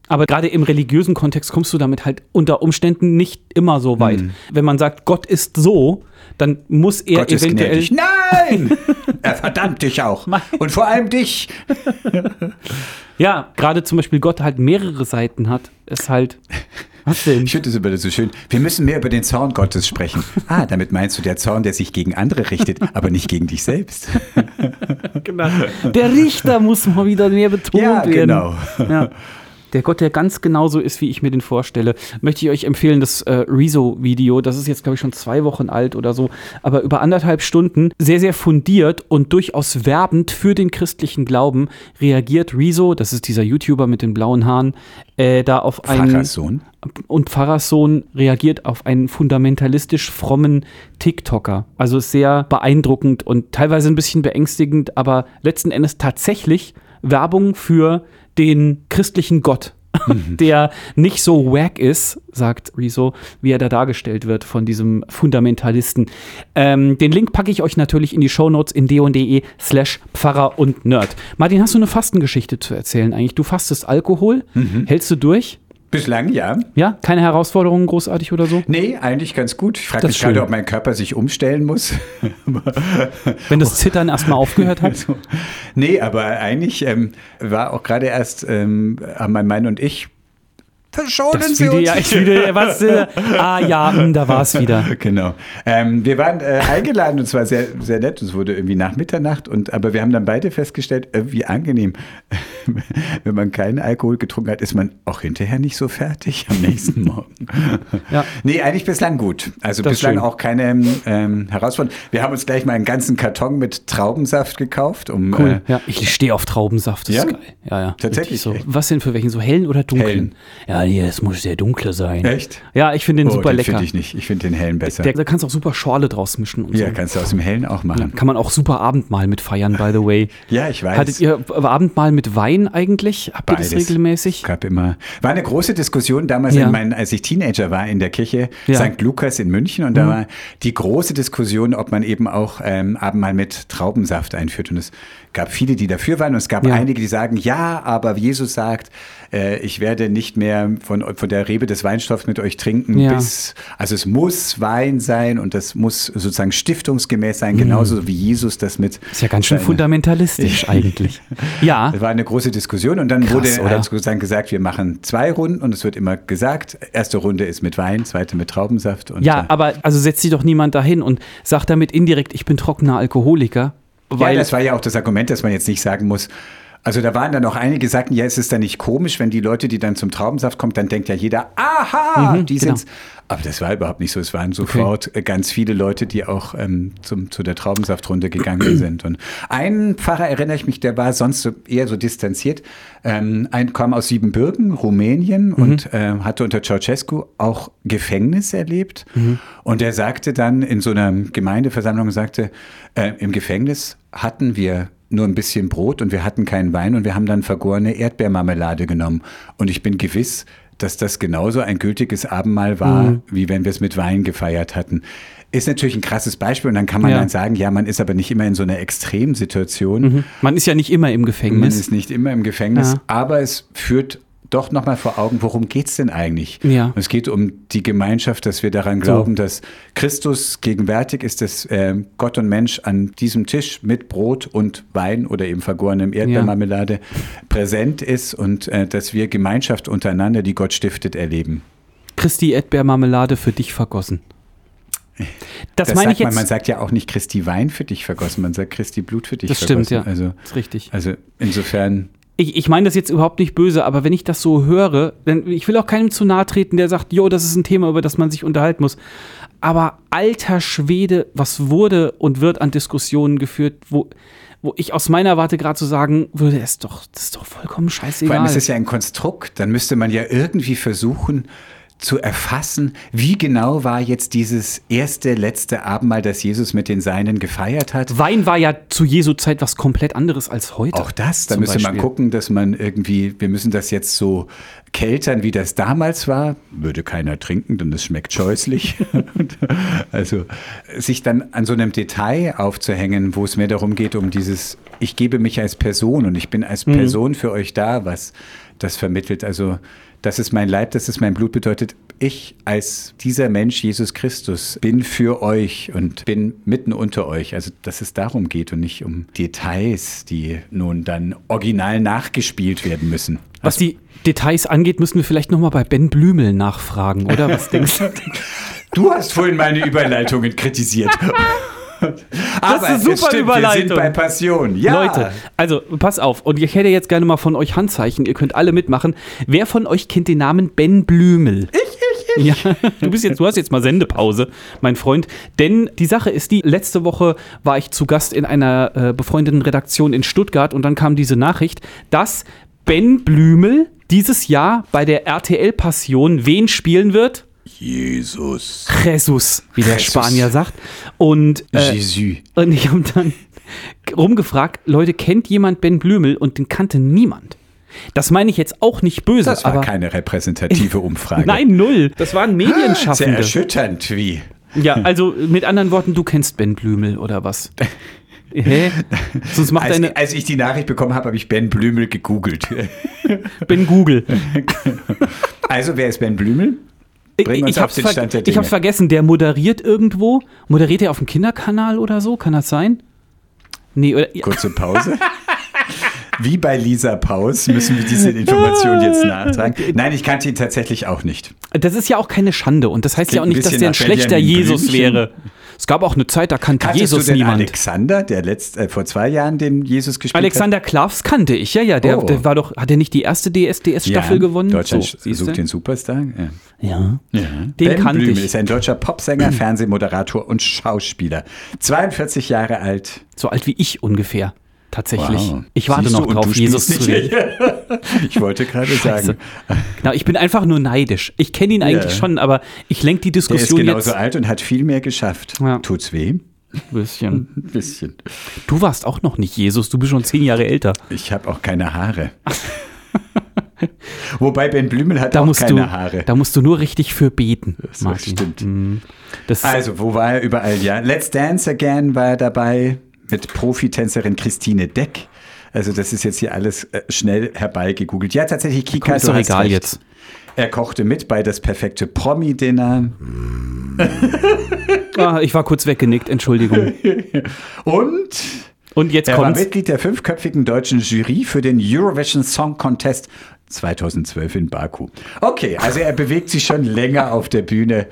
Aber gerade im religiösen Kontext kommst du damit halt unter Umständen nicht immer so weit. Wenn man sagt, Gott ist so, dann muss er Gott ist eventuell. gnädig. Nein! er verdammt dich auch. Und vor allem dich. Ja, gerade zum Beispiel Gott halt mehrere Seiten hat, ist halt. Was denn? Ich finde das immer so schön. Wir müssen mehr über den Zorn Gottes sprechen. Ah, damit meinst du der Zorn, der sich gegen andere richtet, aber nicht gegen dich selbst. Genau. Der Richter muss mal wieder mehr betont Ja, werden. genau. Ja. Der Gott, der ganz genauso ist, wie ich mir den vorstelle, möchte ich euch empfehlen, das äh, Rezo-Video, das ist jetzt, glaube ich, schon zwei Wochen alt oder so, aber über anderthalb Stunden, sehr, sehr fundiert und durchaus werbend für den christlichen Glauben reagiert Rezo, das ist dieser YouTuber mit den blauen Haaren, äh, da auf einen Pfarrerssohn. und Pfarrerssohn reagiert auf einen fundamentalistisch frommen TikToker. Also ist sehr beeindruckend und teilweise ein bisschen beängstigend, aber letzten Endes tatsächlich Werbung für den christlichen Gott, der nicht so wack ist, sagt Rezo, wie er da dargestellt wird von diesem Fundamentalisten. Ähm, den Link packe ich euch natürlich in die Shownotes in de slash Pfarrer und Nerd. Martin, hast du eine Fastengeschichte zu erzählen eigentlich? Du fastest Alkohol, hältst du durch? Bislang ja. Ja, keine Herausforderungen großartig oder so? Nee, eigentlich ganz gut. Ich frage mich gerade, ob mein Körper sich umstellen muss. Wenn das Zittern erstmal aufgehört hat? Nee, aber eigentlich ähm, war auch gerade erst, ähm, haben mein Mann und ich verschonen Das Sie Video, uns. ja, ich wieder, was, äh, ah ja, hm, da war es wieder. Genau. Ähm, wir waren äh, eingeladen und zwar sehr, sehr nett. Es wurde irgendwie nach Mitternacht und aber wir haben dann beide festgestellt, äh, wie angenehm. Wenn man keinen Alkohol getrunken hat, ist man auch hinterher nicht so fertig am nächsten Morgen. Ja. Nee, eigentlich bislang gut. Also Das bislang auch keine ähm, Herausforderung. Wir haben uns gleich mal einen ganzen Karton mit Traubensaft gekauft, um Cool. ja, ich stehe auf Traubensaft, das ja? ist geil. Ja, ja. Tatsächlich, So. Was denn für welchen? So hellen oder dunklen? Hellen. Ja, Ja, nee, es muss sehr dunkle sein. Echt? Ja, ich finde den oh, super den lecker. finde ich nicht. Ich finde den hellen besser. Der, da kannst du auch super Schorle draus mischen und ja, so. kannst du aus dem hellen auch machen. Kann man auch super Abendmahl mit feiern, by the way. Ja, ich weiß. Hattet ihr Abendmahl mit Wein eigentlich? Habt ihr das Beides. regelmäßig? gab immer, war eine große Diskussion damals, Ja. in meinen, als ich Teenager war in der Kirche Ja. Mhm. St. Lukas in München und da war die große Diskussion, ob man eben auch ähm, Abendmahl mit Traubensaft einführt. Und es gab viele, die dafür waren und es gab Ja. einige, die sagen, ja, aber Jesus sagt, äh, ich werde nicht mehr von, von der Rebe des Weinstoffs mit euch trinken, Ja. bis, also es muss Wein sein und das muss sozusagen stiftungsgemäß sein, genauso wie Jesus das mit. Mhm. Ist ja ganz schön fundamentalistisch eigentlich. Ja. das war eine große Diskussion und dann Krass, wurde oder? halt sozusagen gesagt, wir machen zwei Runden und es wird immer gesagt, erste Runde ist mit Wein, zweite mit Traubensaft. Und, Ja, aber also setzt sich doch niemand dahin und sagt damit indirekt, ich bin trockener Alkoholiker. ja, Weil, das war ja auch das Argument, dass man jetzt nicht sagen muss, also da waren dann auch einige, die sagten, ja, es ist dann nicht komisch, wenn die Leute, die dann zum Traubensaft kommen, dann denkt ja jeder, aha, die genau. sind's. Aber das war überhaupt nicht so. Es waren sofort äh, ganz viele Leute, die auch ähm, zum, zu der Traubensaftrunde gegangen sind. Und ein Pfarrer erinnere ich mich, der war sonst so eher so distanziert. Ähm, ein kam aus Siebenbürgen, Rumänien und äh, hatte unter Ceausescu auch Gefängnis erlebt. Und er sagte dann in so einer Gemeindeversammlung, sagte, äh, im Gefängnis hatten wir nur ein bisschen Brot und wir hatten keinen Wein und wir haben dann vergorene Erdbeermarmelade genommen. Und ich bin gewiss, dass das genauso ein gültiges Abendmahl war, Mhm. wie wenn wir es mit Wein gefeiert hatten. Ist natürlich ein krasses Beispiel und dann kann man Ja. dann sagen, ja, man ist aber nicht immer in so einer Extremsituation. man ist ja nicht immer im Man Gefängnis. ist nicht immer im Gefängnis, Ja. aber es führt doch nochmal vor Augen, worum geht es denn eigentlich? Ja. Und es geht um die Gemeinschaft, dass wir daran glauben, dass Christus gegenwärtig ist, dass äh, Gott und Mensch an diesem Tisch mit Brot und Wein oder eben vergorenem Erdbeermarmelade präsent ist und äh, dass wir Gemeinschaft untereinander, die Gott stiftet, erleben. Christi Erdbeermarmelade für dich vergossen. Das, Das meine ich jetzt. man, man sagt ja auch nicht Christi Wein für dich vergossen, man sagt Christi Blut für dich das vergossen. stimmt, ja. Also, das ist richtig. also insofern, Ich, ich meine das jetzt überhaupt nicht böse, aber wenn ich das so höre, denn ich will auch keinem zu nahe treten, der sagt, jo, das ist ein Thema, über das man sich unterhalten muss. Aber alter Schwede, was wurde und wird an Diskussionen geführt, wo, wo ich aus meiner Warte gerade so sagen würde, ist doch, das ist doch vollkommen Vor allem scheißegal. ist es ja ein Konstrukt, dann müsste man ja irgendwie versuchen zu erfassen, wie genau war jetzt dieses erste, letzte Abendmahl, das Jesus mit den Seinen gefeiert hat. Wein war ja zu Jesu Zeit was komplett anderes als heute. Auch das, da müsste man gucken, dass man irgendwie, wir müssen das jetzt so keltern, wie das damals war. Würde keiner trinken, denn es schmeckt scheußlich. also sich dann an so einem Detail aufzuhängen, wo es mehr darum geht, um dieses, ich gebe mich als Person und ich bin als Mhm. Person für euch da, was das vermittelt. Also das ist mein Leib, das ist mein Blut, bedeutet, ich als dieser Mensch, Jesus Christus, bin für euch und bin mitten unter euch. Also, dass es darum geht und nicht um Details, die nun dann original nachgespielt werden müssen. Was die Details angeht, müssen wir vielleicht nochmal bei Ben Blümel nachfragen, oder? Was denkst du? Du hast vorhin meine Überleitungen kritisiert. Aber eine super stimmt, wir Überleitung. sind bei Passion. Ja. Leute, also pass auf. Und ich hätte jetzt gerne mal von euch Handzeichen. Ihr könnt alle mitmachen. Wer von euch kennt den Namen Ben Blümel? Ich, ich, ich. Ja, du bist jetzt, du hast jetzt mal Sendepause, mein Freund. Denn die Sache ist die, letzte Woche war ich zu Gast in einer äh, befreundeten Redaktion in Stuttgart und dann kam diese Nachricht, dass Ben Blümel dieses Jahr bei der RTL Passion wen spielen wird? Jesus. Jesus, wie der Jesus. Spanier sagt. Und äh, Jesus. und ich habe dann rumgefragt, Leute, kennt jemand Ben Blümel? Und den kannte niemand. Das meine ich jetzt auch nicht böse, Das war aber keine repräsentative Umfrage. nein, null. Das waren Sehr Medienschaffende. erschütternd, wie. Ja, also mit anderen Worten, du kennst Ben Blümel oder was? Hä? Sonst macht Als, deine als ich die Nachricht bekommen habe, habe ich Ben Blümel gegoogelt. Ben Google. Also, wer ist Ben Blümel? Bring uns ich auf hab's, den Stand der ich hab's vergessen, der moderiert irgendwo. Moderiert er auf dem Kinderkanal oder so? Kann das sein? Nee, oder. Kurze Pause. Wie bei Lisa Paus müssen wir diese Information jetzt nachtragen. Nein, ich kannte ihn tatsächlich auch nicht. Das ist ja auch keine Schande und das heißt ja auch Klingt nicht, dass der ein schlechter Jesus Blümchen. wäre. Es gab auch eine Zeit, da kannte Kanntest Jesus du denn niemand. Alexander, der letzt, äh, vor zwei Jahren den Jesus gespielt Alexander Klavs kannte ich, ja, ja. Der, Oh. der war doch, hat er nicht die erste hat? DSDS-Staffel gewonnen? Deutschland So, sucht den Superstar. Ja. Ja. Ja. Den ben kannte Blümel ich. ist ein deutscher Popsänger, Fernsehmoderator und Schauspieler. 42 Jahre alt. So alt wie ich ungefähr. Tatsächlich. Wow. Ich warte Siehst noch drauf, Jesus zu sehen. Ich wollte gerade sagen, Genau, ich bin einfach nur neidisch. Ich kenne ihn eigentlich Ja. schon, aber ich lenke die der ist Diskussion genauso jetzt alt und hat viel mehr geschafft. Ja. Tut's weh? ein bisschen. Ein bisschen. Du warst auch noch nicht Jesus, du bist schon zehn Jahre älter. Ich habe auch keine Haare. Wobei Ben Blümel hat Da auch musst, keine du, Haare. da musst du nur richtig für beten, Das Martin. stimmt. Mhm. Das, Also, wo war er überall? Ja, Let's Dance Again war er dabei mit Profitänzerin Christine Deck. Also, das ist jetzt hier alles äh, schnell herbeigegoogelt. Ja, tatsächlich, Kika, ist doch egal recht. jetzt. Er kochte mit bei das perfekte Promi-Dinner. ah, ich war kurz weggenickt, Entschuldigung. Und Und jetzt er war kommt's. Mitglied der fünfköpfigen deutschen Jury für den Eurovision Song Contest 2012 in Baku. Okay, also er bewegt sich schon länger auf der Bühne,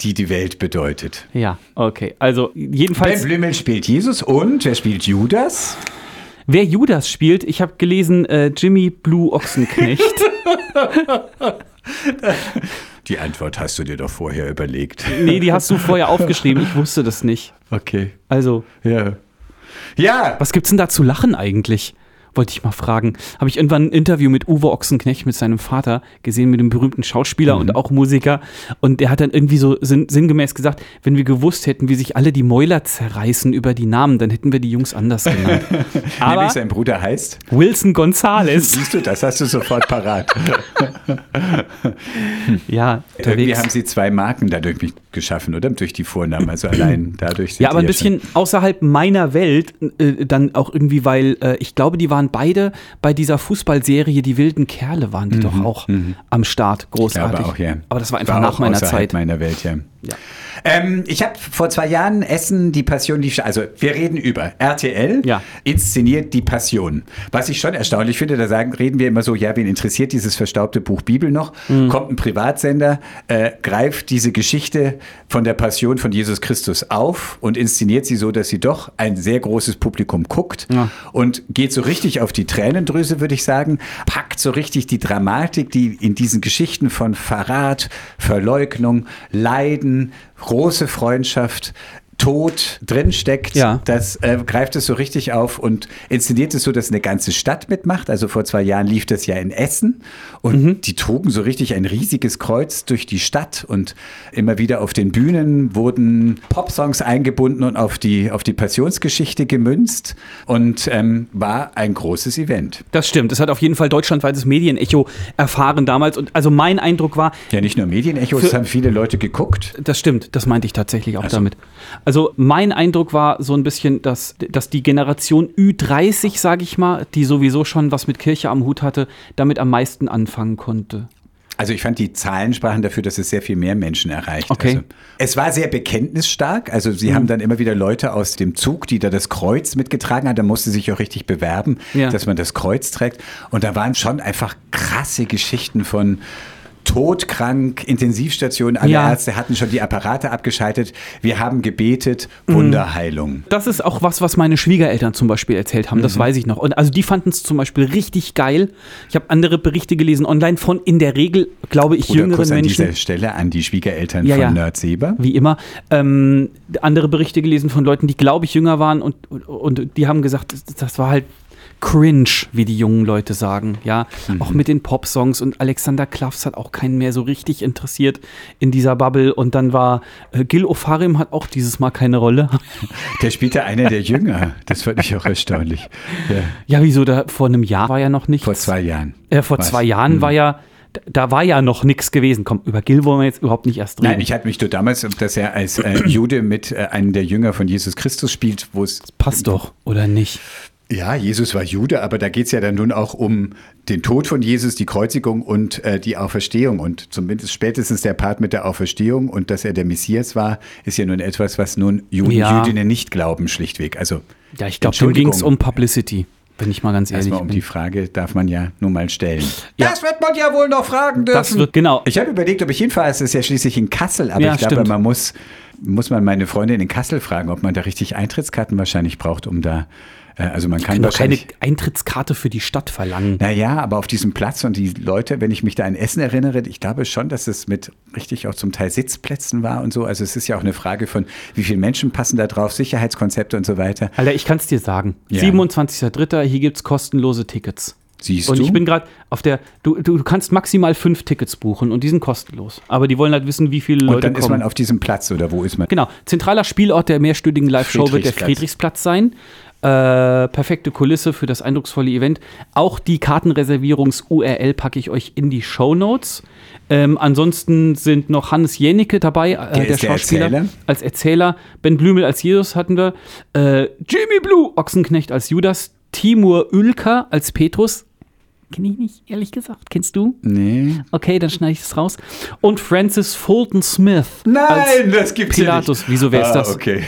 die die Welt bedeutet. Ja, okay. Also Ben jedenfalls, Blümel spielt Jesus und wer spielt Judas? wer Judas spielt, ich habe gelesen, äh, Jimmy Blue Ochsenknecht. Die Antwort hast du dir doch vorher überlegt. nee, die hast du vorher aufgeschrieben, ich wusste das nicht. Okay. Also, Ja. Ja. was gibt's denn da zu lachen eigentlich? Wollte ich mal fragen. Habe ich irgendwann ein Interview mit Uwe Ochsenknecht, mit seinem Vater, gesehen, mit dem berühmten Schauspieler und auch Musiker. Und der hat dann irgendwie so sinn sinngemäß gesagt, wenn wir gewusst hätten, wie sich alle die Mäuler zerreißen über die Namen, dann hätten wir die Jungs anders genannt. Aber Nämlich sein Bruder heißt. Wilson Gonzales, Siehst du, das hast du sofort parat. ja, Irgendwie unterwegs. haben sie zwei Marken dadurch geschaffen, oder? Durch die Vornamen. Also allein dadurch sind Ja, aber ein schon- bisschen außerhalb meiner Welt, äh, dann auch irgendwie, weil äh, ich glaube, die waren beide bei dieser Fußballserie Die wilden Kerle waren die doch auch am Start, Ja, großartig. aber auch, ja. Aber das war einfach auch nach meiner außerhalb Zeit. meiner Welt, ja. Ja. Ähm, ich habe vor zwei Jahren Essen, die Passion lief. Also, wir reden über RTL, Ja. inszeniert die Passion. Was ich schon erstaunlich finde, da sagen, reden wir immer so: Ja, wen interessiert dieses verstaubte Buch Bibel noch? Mhm. Kommt ein Privatsender, äh, greift diese Geschichte von der Passion von Jesus Christus auf und inszeniert sie so, dass sie doch ein sehr großes Publikum guckt Ja. und geht so richtig auf die Tränendrüse, würde ich sagen, packt so richtig die Dramatik, die in diesen Geschichten von Verrat, Verleugnung, Leiden, große Freundschaft, Tod drinsteckt, Ja. das äh, greift es so richtig auf und inszeniert es so, dass eine ganze Stadt mitmacht. Also vor zwei Jahren lief das ja in Essen und Mhm. die trugen so richtig ein riesiges Kreuz durch die Stadt und immer wieder auf den Bühnen wurden Popsongs eingebunden und auf die, auf die Passionsgeschichte gemünzt und ähm, war ein großes Event. Das stimmt. Es hat auf jeden Fall deutschlandweites Medienecho erfahren damals. Und also mein Eindruck war, Ja, nicht nur Medienechos, es haben viele Leute geguckt. Das stimmt, das meinte ich tatsächlich auch Also. damit. Also mein Eindruck war so ein bisschen, dass, dass die Generation Ü30, sage ich mal, die sowieso schon was mit Kirche am Hut hatte, damit am meisten anfangen konnte. Also ich fand die Zahlen sprachen dafür, dass es sehr viel mehr Menschen erreicht. Okay. Also, es war sehr bekenntnisstark. Also sie haben dann immer wieder Leute aus dem Zug, die da das Kreuz mitgetragen haben. Da musste sich auch richtig bewerben, Ja. dass man das Kreuz trägt. Und da waren schon einfach krasse Geschichten von todkrank, Intensivstationen. Alle Ja. Ärzte hatten schon die Apparate abgeschaltet. Wir haben gebetet, Wunderheilung. Das ist auch was, was meine Schwiegereltern zum Beispiel erzählt haben, das Mhm. weiß ich noch. Und also die fanden es zum Beispiel richtig geil. Ich habe andere Berichte gelesen online von in der Regel, glaube ich, Oder jüngeren kurz an Menschen. dieser Stelle an die Schwiegereltern Ja, von ja. Nerd Seber. Wie immer. Ähm, andere Berichte gelesen von Leuten, die, glaube ich, jünger waren und, und, und die haben gesagt, das, das war halt cringe, wie die jungen Leute sagen. Ja, Mhm. auch mit den Popsongs und Alexander Klaffs hat auch keinen mehr so richtig interessiert in dieser Bubble. Und dann war äh, Gil Ofarim hat auch dieses Mal keine Rolle. Der spielte einer der Jünger. Das fand ich auch erstaunlich. Ja, ja, wieso? Da, vor einem Jahr war ja noch nichts. vor zwei Jahren. Äh, vor Was? zwei Jahren war ja, da war ja noch nichts gewesen. Komm, über Gil wollen wir jetzt überhaupt nicht erst reden. Nein, ich hatte mich nur damals, dass er als äh, Jude mit äh, einem der Jünger von Jesus Christus spielt, wo es. Passt doch, oder nicht? Ja, Jesus war Jude, aber da geht es ja dann nun auch um den Tod von Jesus, die Kreuzigung und äh, die Auferstehung. Und zumindest spätestens der Part mit der Auferstehung und dass er der Messias war, ist ja nun etwas, was nun Juden, Ja. Jüdinnen nicht glauben, schlichtweg. Also, Ja, ich glaube, dem ging es um Publicity, wenn ich mal ganz ehrlich erstmal um bin. die Frage darf man ja nun mal stellen. Ja. Das wird man ja wohl noch fragen dürfen. Das wird, genau. Ich habe überlegt, ob ich hinfahre. Es ist ja schließlich in Kassel, aber Ja, ich glaube, stimmt. man muss muss man meine Freundin in Kassel fragen, ob man da richtig Eintrittskarten wahrscheinlich braucht, um da. Äh, also man kann doch keine. Eintrittskarte für die Stadt verlangen. Naja, aber auf diesem Platz und die Leute, wenn ich mich da an Essen erinnere, ich glaube schon, dass es mit richtig auch zum Teil Sitzplätzen war und so. Also es ist ja auch eine Frage von, wie viele Menschen passen da drauf, Sicherheitskonzepte und so weiter. Alter, ich kann es dir sagen. Ja. 27.03. Hier gibt es kostenlose Tickets. Siehst Und du? ich bin gerade auf der, du, du kannst maximal fünf Tickets buchen und die sind kostenlos. Aber die wollen halt wissen, wie viele Leute und dann ist kommen. man auf diesem Platz oder wo ist man? Genau, zentraler Spielort der mehrstündigen Live-Show wird der. Friedrichsplatz sein. Äh, perfekte Kulisse für das eindrucksvolle Event. Auch die Kartenreservierungs-URL packe ich euch in die Show Notes. Ähm, ansonsten sind noch Hannes Jennecke dabei, äh, der, der Schauspieler, Erzähler. als Erzähler. Ben Blümel als Jesus hatten wir. Äh, Jimmy Blue, Ochsenknecht als Judas. Timur Ülker als Petrus. Kenne ich nicht, ehrlich gesagt. Kennst du? Nee. Okay, dann schneide ich es raus. Und Francis Fulton Smith. Nein, das gibt's Pilatus. ja nicht. Wieso, wer ist ah, das? Okay.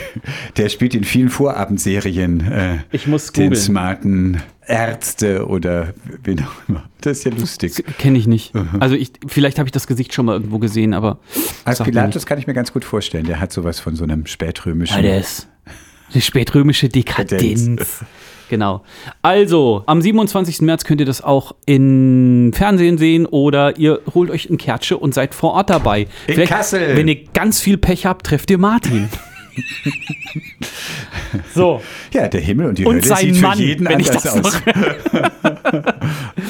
Der spielt in vielen Vorabendserien. Äh, Ich muss den googeln. smarten Ärzte oder wen auch immer. Das ist ja lustig. Kenne ich nicht. Also ich, vielleicht habe ich das Gesicht schon mal irgendwo gesehen, aber Als Pilatus kann ich mir ganz gut vorstellen. Der hat sowas von so einem spätrömischen. Ah, der ist die spätrömische Dekadenz. Kadenz. Genau. Also, am 27. März könnt ihr das auch im Fernsehen sehen oder ihr holt euch ein Kärtchen und seid vor Ort dabei. In Kassel. Wenn ihr ganz viel Pech habt, trefft ihr Martin. so. Ja, der Himmel und die Und Hölle sein sieht für Mann, jeden wenn ich anders das aus.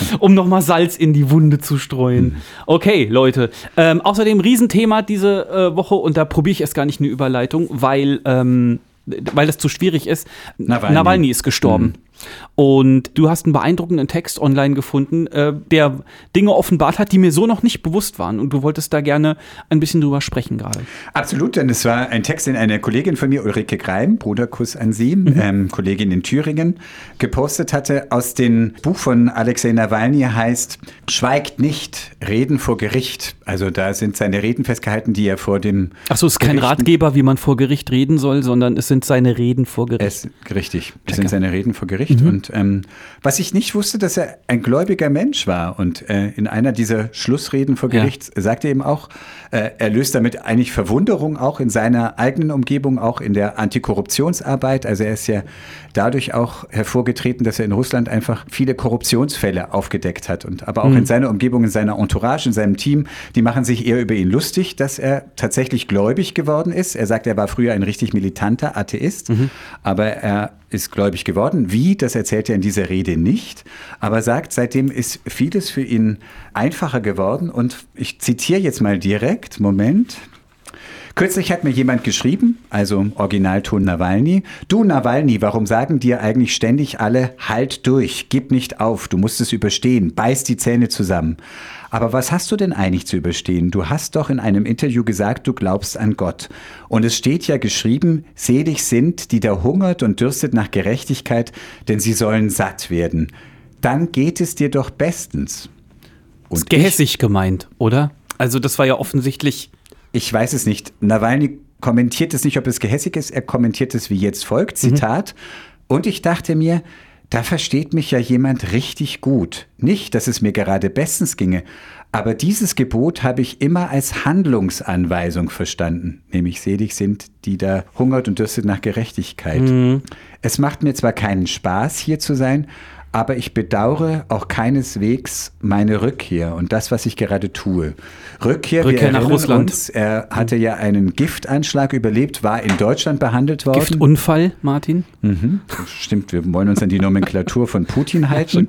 um nochmal Salz in die Wunde zu streuen. Okay, Leute. Ähm, außerdem Riesenthema diese äh, Woche und da probiere ich erst gar nicht eine Überleitung, weil, ähm, weil das zu schwierig ist. Nawalny. Nawalny, ist gestorben. Und du hast einen beeindruckenden Text online gefunden, äh, der Dinge offenbart hat, die mir so noch nicht bewusst waren. Und du wolltest da gerne ein bisschen drüber sprechen gerade. Absolut, denn es war ein Text, den eine Kollegin von mir, Ulrike Greim, Bruderkuss an Sie, ähm, Kollegin in Thüringen, gepostet hatte. Aus dem Buch von Alexei Nawalny heißt Schweigt nicht, Reden vor Gericht. Also da sind seine Reden festgehalten, die er vor dem Achso, es ist kein Gerichten- Ratgeber, wie man vor Gericht reden soll, sondern es sind seine Reden vor Gericht. Es, richtig, das sind seine Reden vor Gericht. Und ähm, was ich nicht wusste, dass er ein gläubiger Mensch war. Und äh, in einer dieser Schlussreden vor Ja. Gericht sagt er eben auch, äh, er löst damit eigentlich Verwunderung auch in seiner eigenen Umgebung, auch in der Antikorruptionsarbeit. Also er ist ja dadurch auch hervorgetreten, dass er in Russland einfach viele Korruptionsfälle aufgedeckt hat. Und aber auch in seiner Umgebung, in seiner Entourage, in seinem Team, die machen sich eher über ihn lustig, dass er tatsächlich gläubig geworden ist. Er sagt, er war früher ein richtig militanter Atheist, aber er ist gläubig geworden. Wie, das erzählt er in dieser Rede nicht, aber sagt, seitdem ist vieles für ihn einfacher geworden. Und ich zitiere jetzt mal direkt, Moment. Kürzlich hat mir jemand geschrieben, also Originalton Nawalny, du Nawalny, warum sagen dir eigentlich ständig alle, halt durch, gib nicht auf, du musst es überstehen, beiß die Zähne zusammen. Aber was hast du denn eigentlich zu überstehen? Du hast doch in einem Interview gesagt, du glaubst an Gott. Und es steht ja geschrieben, selig sind, die da hungert und dürstet nach Gerechtigkeit, denn sie sollen satt werden. Dann geht es dir doch bestens. Und ist gehässig gemeint, oder? Also das war ja offensichtlich. Ich weiß es nicht. Nawalny kommentiert es nicht, ob es gehässig ist. Er kommentiert es wie jetzt folgt, Zitat. Und ich dachte mir, da versteht mich ja jemand richtig gut. Nicht, dass es mir gerade bestens ginge, aber dieses Gebot habe ich immer als Handlungsanweisung verstanden. Nämlich selig sind, die da hungert und dürstet nach Gerechtigkeit. Es macht mir zwar keinen Spaß, hier zu sein, aber ich bedauere auch keineswegs meine Rückkehr und das, was ich gerade tue. Rückkehr, Rückkehr nach Russland. Uns, er hatte ja einen Giftanschlag überlebt, war in Deutschland behandelt worden. Giftunfall, Martin? Mhm. Stimmt, wir wollen uns an die Nomenklatur von Putin halten.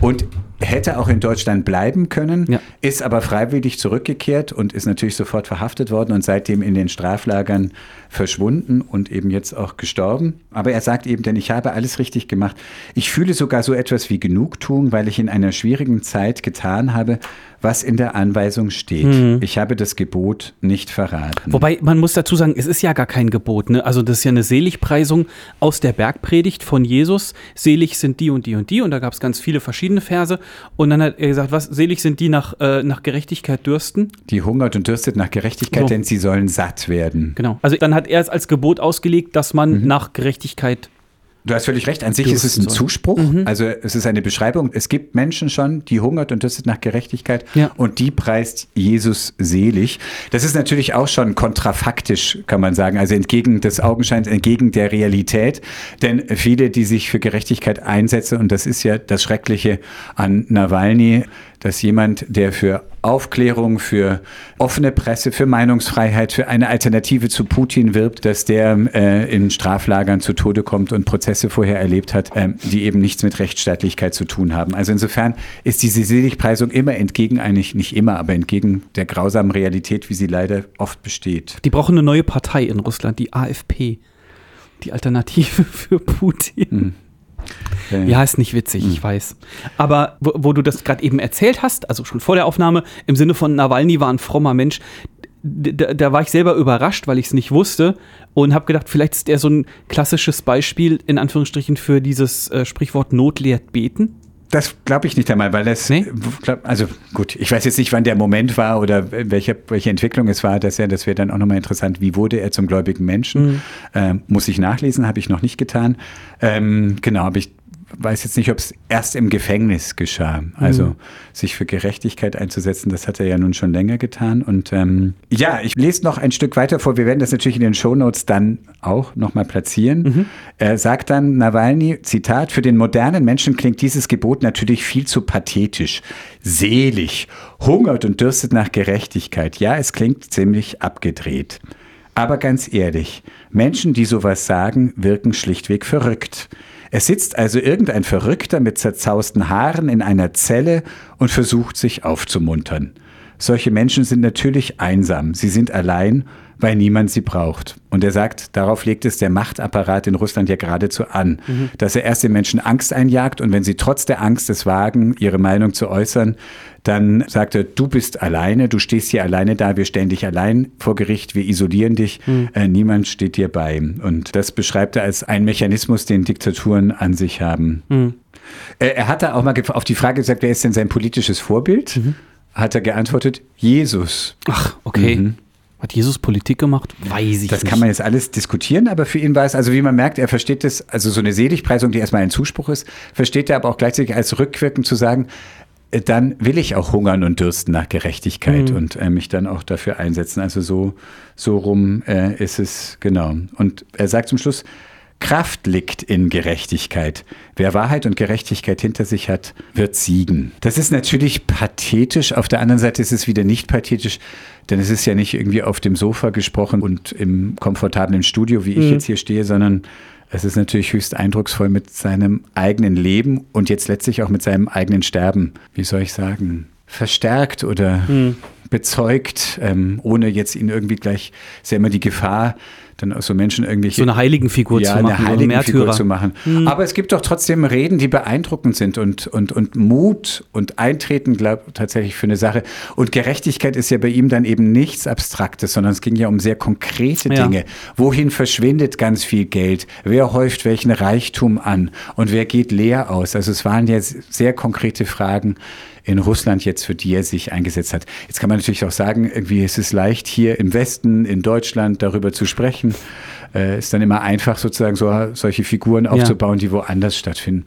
Und hätte auch in Deutschland bleiben können, Ja. ist aber freiwillig zurückgekehrt und ist natürlich sofort verhaftet worden und seitdem in den Straflagern verschwunden und eben jetzt auch gestorben. Aber er sagt eben, denn ich habe alles richtig gemacht. Ich fühle sogar so etwas wie Genugtuung, weil ich in einer schwierigen Zeit getan habe, was in der Anweisung steht. Ich habe das Gebot nicht verraten. Wobei, man muss dazu sagen, es ist ja gar kein Gebot. Ne? Also das ist ja eine Seligpreisung aus der Bergpredigt von Jesus. Selig sind die und die und die. Und da gab es ganz viele verschiedene Verse. Und dann hat er gesagt, was, selig sind die nach, äh, nach Gerechtigkeit dürsten. Die hungert und dürstet nach Gerechtigkeit, So. denn sie sollen satt werden. Genau. Also dann hat er es als Gebot ausgelegt, dass man nach Gerechtigkeit Du hast völlig recht. An sich ist es ein. Zuspruch. Also es ist eine Beschreibung. Es gibt Menschen schon, die hungert und dürstet nach Gerechtigkeit. Ja. Und die preist Jesus selig. Das ist natürlich auch schon kontrafaktisch, kann man sagen. Also entgegen des Augenscheins, entgegen der Realität. Denn viele, die sich für Gerechtigkeit einsetzen, und das ist ja das Schreckliche an Nawalny, dass jemand, der für Aufklärung, für offene Presse, für Meinungsfreiheit, für eine Alternative zu Putin wirbt, dass der äh, in Straflagern zu Tode kommt und Prozesse vorher erlebt hat, ähm, die eben nichts mit Rechtsstaatlichkeit zu tun haben. Also insofern ist diese Seligpreisung immer entgegen, eigentlich nicht immer, aber entgegen der grausamen Realität, wie sie leider oft besteht. Die brauchen eine neue Partei in Russland, die AfP. Die Alternative für Putin. Ja, ist nicht witzig, ich weiß. Aber wo, wo du das gerade eben erzählt hast, also schon vor der Aufnahme, im Sinne von Nawalny war ein frommer Mensch, da, da war ich selber überrascht, weil ich es nicht wusste und habe gedacht, vielleicht ist er so ein klassisches Beispiel in Anführungsstrichen für dieses äh, Sprichwort Not lehrt beten. Das glaube ich nicht einmal, weil das, Nee? glaub, also gut, ich weiß jetzt nicht, wann der Moment war oder welche, welche Entwicklung es war, dass er, das wäre dann auch nochmal interessant, wie wurde er zum gläubigen Menschen? Ähm, muss ich nachlesen, habe ich noch nicht getan. Ähm, genau, aber ich weiß jetzt nicht, ob es erst im Gefängnis geschah. Also sich für Gerechtigkeit einzusetzen, das hat er ja nun schon länger getan. Und ähm, ja, ich lese noch ein Stück weiter vor. Wir werden das natürlich in den Shownotes dann auch nochmal platzieren. Er sagt dann, Nawalny, Zitat, für den modernen Menschen klingt dieses Gebot natürlich viel zu pathetisch. Selig, hungert und dürstet nach Gerechtigkeit. Ja, es klingt ziemlich abgedreht. Aber ganz ehrlich, Menschen, die sowas sagen, wirken schlichtweg verrückt. Es sitzt also irgendein Verrückter mit zerzausten Haaren in einer Zelle und versucht sich aufzumuntern. Solche Menschen sind natürlich einsam. Sie sind allein, weil niemand sie braucht. Und er sagt, darauf legt es der Machtapparat in Russland ja geradezu an, dass er erst den Menschen Angst einjagt und wenn sie trotz der Angst es wagen, ihre Meinung zu äußern, dann sagt er, du bist alleine, du stehst hier alleine da, wir stellen dich allein vor Gericht, wir isolieren dich, äh, niemand steht dir bei. Und das beschreibt er als einen Mechanismus, den Diktaturen an sich haben. Äh, er hat da auch mal auf die Frage gesagt, wer ist denn sein politisches Vorbild? Hat er geantwortet, Jesus. Ach, okay. Hat Jesus Politik gemacht? Weiß ich Mhm. Das nicht. kann man jetzt alles diskutieren, aber für ihn war es, also wie man merkt, er versteht das, also so eine Seligpreisung, die erstmal ein Zuspruch ist, versteht er aber auch gleichzeitig als rückwirkend zu sagen, äh, dann will ich auch hungern und dürsten nach Gerechtigkeit und äh, mich dann auch dafür einsetzen. Also so, so rum äh, ist es, genau. Und er sagt zum Schluss, Kraft liegt in Gerechtigkeit. Wer Wahrheit und Gerechtigkeit hinter sich hat, wird siegen. Das ist natürlich pathetisch. Auf der anderen Seite ist es wieder nicht pathetisch, denn es ist ja nicht irgendwie auf dem Sofa gesprochen und im komfortablen Studio, wie ich jetzt hier stehe, sondern es ist natürlich höchst eindrucksvoll mit seinem eigenen Leben und jetzt letztlich auch mit seinem eigenen Sterben, wie soll ich sagen, verstärkt oder bezeugt, ähm, ohne jetzt ihn irgendwie gleich, ist ja immer die Gefahr, dann aus so Menschen irgendwelche so eine Heiligenfigur ja, zu machen, eine so heilige Figur Märtyrer. zu machen. Aber es gibt doch trotzdem Reden, die beeindruckend sind und, und, und Mut und Eintreten, glaube tatsächlich für eine Sache. Und Gerechtigkeit ist ja bei ihm dann eben nichts Abstraktes, sondern es ging ja um sehr konkrete Ja. Dinge. Wohin verschwindet ganz viel Geld? Wer häuft welchen Reichtum an? Und wer geht leer aus? Also es waren ja sehr konkrete Fragen in Russland jetzt, für die er sich eingesetzt hat. Jetzt kann man natürlich auch sagen, irgendwie ist es leicht, hier im Westen, in Deutschland darüber zu sprechen. Äh, ist dann immer einfach, sozusagen so, solche Figuren aufzubauen, die woanders stattfinden.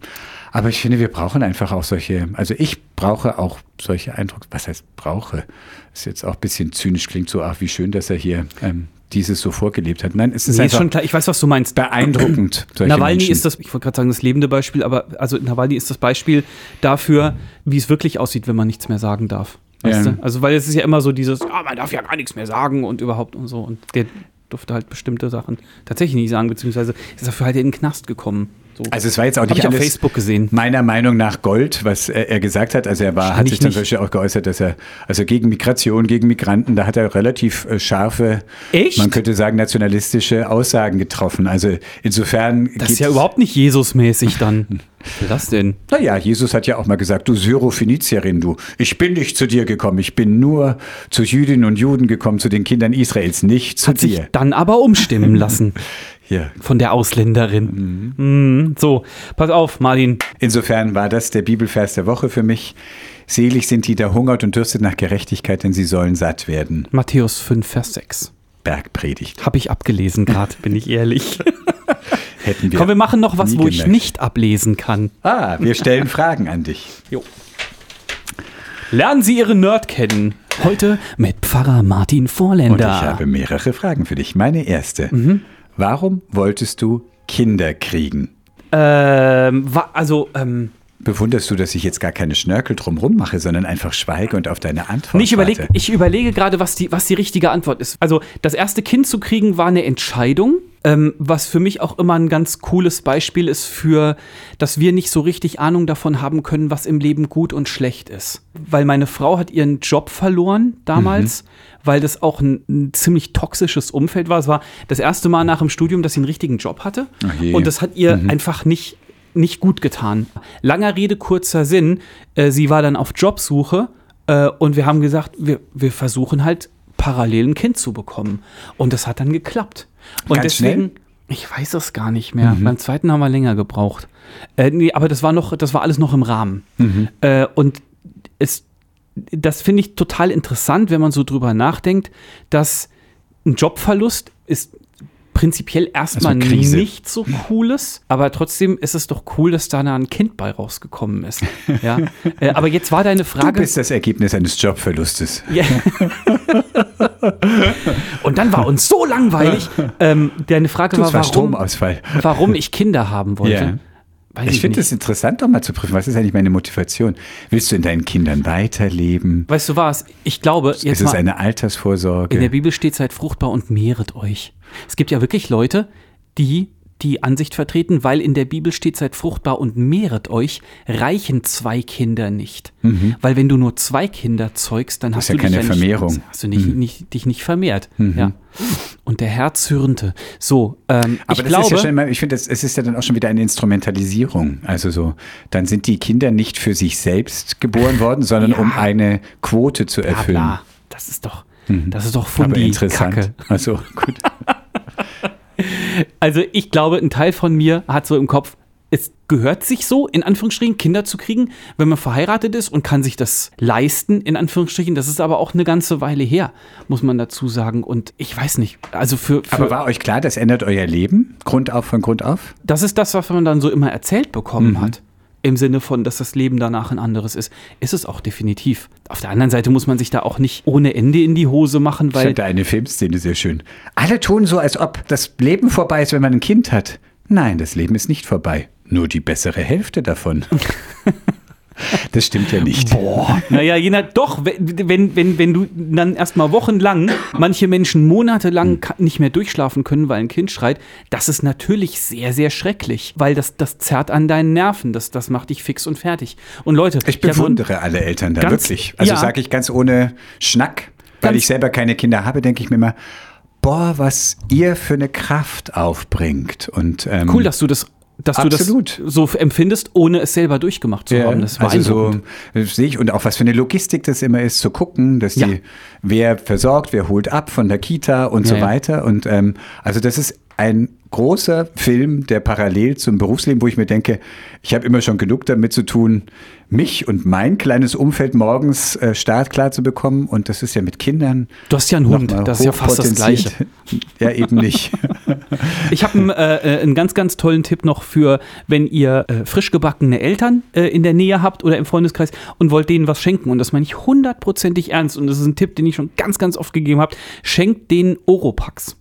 Aber ich finde, wir brauchen einfach auch solche, also ich brauche auch solche Eindrücke. Was heißt brauche? Ist jetzt auch ein bisschen zynisch, klingt so, ach, wie schön, dass er hier ähm, dieses so vorgelebt hat. Nein, es ist Nee, ist schon klar, ich weiß, was du meinst. beeindruckend. Nawalny Menschen. ist das, ich wollte gerade sagen, das lebende Beispiel, aber also Nawalny ist das Beispiel dafür, wie es wirklich aussieht, wenn man nichts mehr sagen darf. Weißt Ja. du? Also, weil es ist ja immer so dieses, ah, man darf ja gar nichts mehr sagen und überhaupt und so. Und der durfte halt bestimmte Sachen tatsächlich nicht sagen, beziehungsweise ist dafür halt in den Knast gekommen. So. Also es war jetzt auch nicht ich auf alles Facebook gesehen. meiner Meinung nach Gold, was er, er gesagt hat. Also er war, hat sich dann nicht. zum Beispiel auch geäußert, dass er, also gegen Migration, gegen Migranten, da hat er relativ äh, scharfe, Echt? man könnte sagen, nationalistische Aussagen getroffen. Also insofern das ist ja überhaupt nicht Jesus-mäßig dann. Was denn? Naja, Jesus hat ja auch mal gesagt, du Syrophenizierin, du, ich bin nicht zu dir gekommen, ich bin nur zu Jüdinnen und Juden gekommen, zu den Kindern Israels, nicht zu Hat sich dir. dann aber umstimmen lassen Ja. von der Ausländerin. Mhm. So, pass auf, Martin. Insofern war das der Bibelvers der Woche für mich. Selig sind die, da hungert und dürstet nach Gerechtigkeit, denn sie sollen satt werden. Matthäus 5, Vers 6. Bergpredigt. Habe ich abgelesen gerade, bin ich ehrlich. Hätten wir Komm, wir machen noch was, wo ich gemerkt. nicht ablesen kann. Ah, wir stellen Fragen an dich. Jo. Lernen Sie Ihren Nerd kennen. Heute mit Pfarrer Martin Und ich Vorländer. habe mehrere Fragen für dich. Meine erste. Warum wolltest du Kinder kriegen? ähm, also, ähm, Bewunderst du, dass ich jetzt gar keine Schnörkel drumrum mache, sondern einfach schweige und auf deine Antwort Nee, ich, überleg, ich überlege gerade, was die, was die richtige Antwort ist. Also, das erste Kind zu kriegen war eine Entscheidung, ähm, was für mich auch immer ein ganz cooles Beispiel ist für, dass wir nicht so richtig Ahnung davon haben können, was im Leben gut und schlecht ist. Weil meine Frau hat ihren Job verloren damals, weil das auch ein, ein ziemlich toxisches Umfeld war. Es war das erste Mal nach dem Studium, dass sie einen richtigen Job hatte. Und das hat ihr einfach nicht, nicht gut getan. Langer Rede, kurzer Sinn. Äh, sie war dann auf Jobsuche äh, und wir haben gesagt, wir, wir versuchen halt parallel ein Kind zu bekommen. Und das hat dann geklappt. Und Ganz deswegen, schnell? Mhm. ich weiß es gar nicht mehr. Beim zweiten haben wir länger gebraucht. Äh, nee, aber das war noch, das war alles noch im Rahmen. Mhm. Äh, und es, das finde ich total interessant, wenn man so drüber nachdenkt, dass ein Jobverlust ist prinzipiell erstmal Also nicht so cooles, aber trotzdem ist es doch cool, dass da ein Kind bei rausgekommen ist. Ja? äh, aber jetzt war deine Du Frage. bist das Ergebnis eines Jobverlustes. Ja. Und dann war uns so langweilig. Ähm, deine Frage Das war, war warum, Stromausfall. warum ich Kinder haben wollte. Ja. Weiß Ich finde nicht. es interessant, doch mal zu prüfen. Was ist eigentlich meine Motivation? Willst du in deinen Kindern weiterleben? Weißt du was? Ich glaube, jetzt ist es eine Altersvorsorge? in der Bibel steht, seid fruchtbar und mehret euch. Es gibt ja wirklich Leute, die die Ansicht vertreten, weil in der Bibel steht, seid fruchtbar und mehret euch, reichen zwei Kinder nicht. Weil wenn du nur zwei Kinder zeugst, dann hast Mhm. ja du dich keine ja nicht, Vermehrung. Mhm. Hast du nicht, nicht, dich nicht vermehrt. Ja. Und der Herr zürnte. So, ähm, Aber ich das glaube, ist ja schon immer, ich finde, es ist ja dann auch schon wieder eine Instrumentalisierung. Also so, dann sind die Kinder nicht für sich selbst geboren worden, sondern Ja. um eine Quote zu erfüllen. bla. das ist doch, das ist doch Aber interessant. Kacke. Also gut. Also ich glaube, ein Teil von mir hat so im Kopf, es gehört sich so, in Anführungsstrichen, Kinder zu kriegen, wenn man verheiratet ist und kann sich das leisten, in Anführungsstrichen. Das ist aber auch eine ganze Weile her, muss man dazu sagen. Und ich weiß nicht, also für, für Aber war euch klar, das ändert euer Leben? Grund auf von Grund auf? das ist das, was man dann so immer erzählt bekommen Mhm. hat. Im Sinne von, dass das Leben danach ein anderes ist. Ist es auch definitiv. Auf der anderen Seite muss man sich da auch nicht ohne Ende in die Hose machen, Ich weil fand da eine Filmszene sehr schön. Alle tun so, als ob das Leben vorbei ist, wenn man ein Kind hat. Nein, das Leben ist nicht vorbei. Nur die bessere Hälfte davon. Das stimmt ja nicht. Boah. Naja, je nach, doch, wenn, wenn, wenn, du dann erstmal wochenlang, manche Menschen monatelang ka- nicht mehr durchschlafen können, weil ein Kind schreit, das ist natürlich sehr, sehr schrecklich, weil das, das zerrt an deinen Nerven, das, das macht dich fix und fertig. Und Leute, Ich bewundere alle Eltern da Ganz- wirklich. Also ja. sage ich ganz ohne Schnack, weil ich selber keine Kinder habe, denke ich mir immer, boah, was ihr für eine Kraft aufbringt. Und, ähm, cool, dass du das, dass Absolut. du das so empfindest, ohne es selber durchgemacht zu Ja, haben. Das war also so sehe ich und auch was für eine Logistik das immer ist, zu gucken, dass Ja. die, wer versorgt, wer holt ab von der Kita und so Ja, ja. weiter. Und ähm, also das ist ein großer Film, der parallel zum Berufsleben, wo ich mir denke, ich habe immer schon genug damit zu tun, mich und mein kleines Umfeld morgens äh, startklar zu bekommen. Und das ist ja mit Kindern. Du hast ja einen Hund, das ist ja fast das Gleiche. Ja, eben nicht. Ich habe einen, äh, äh, einen ganz, ganz tollen Tipp noch für, wenn ihr äh, frisch gebackene Eltern äh, in der Nähe habt oder im Freundeskreis und wollt denen was schenken. Und das meine ich hundertprozentig ernst. Und das ist ein Tipp, den ich schon ganz, ganz oft gegeben habe. Schenkt denen Oropax.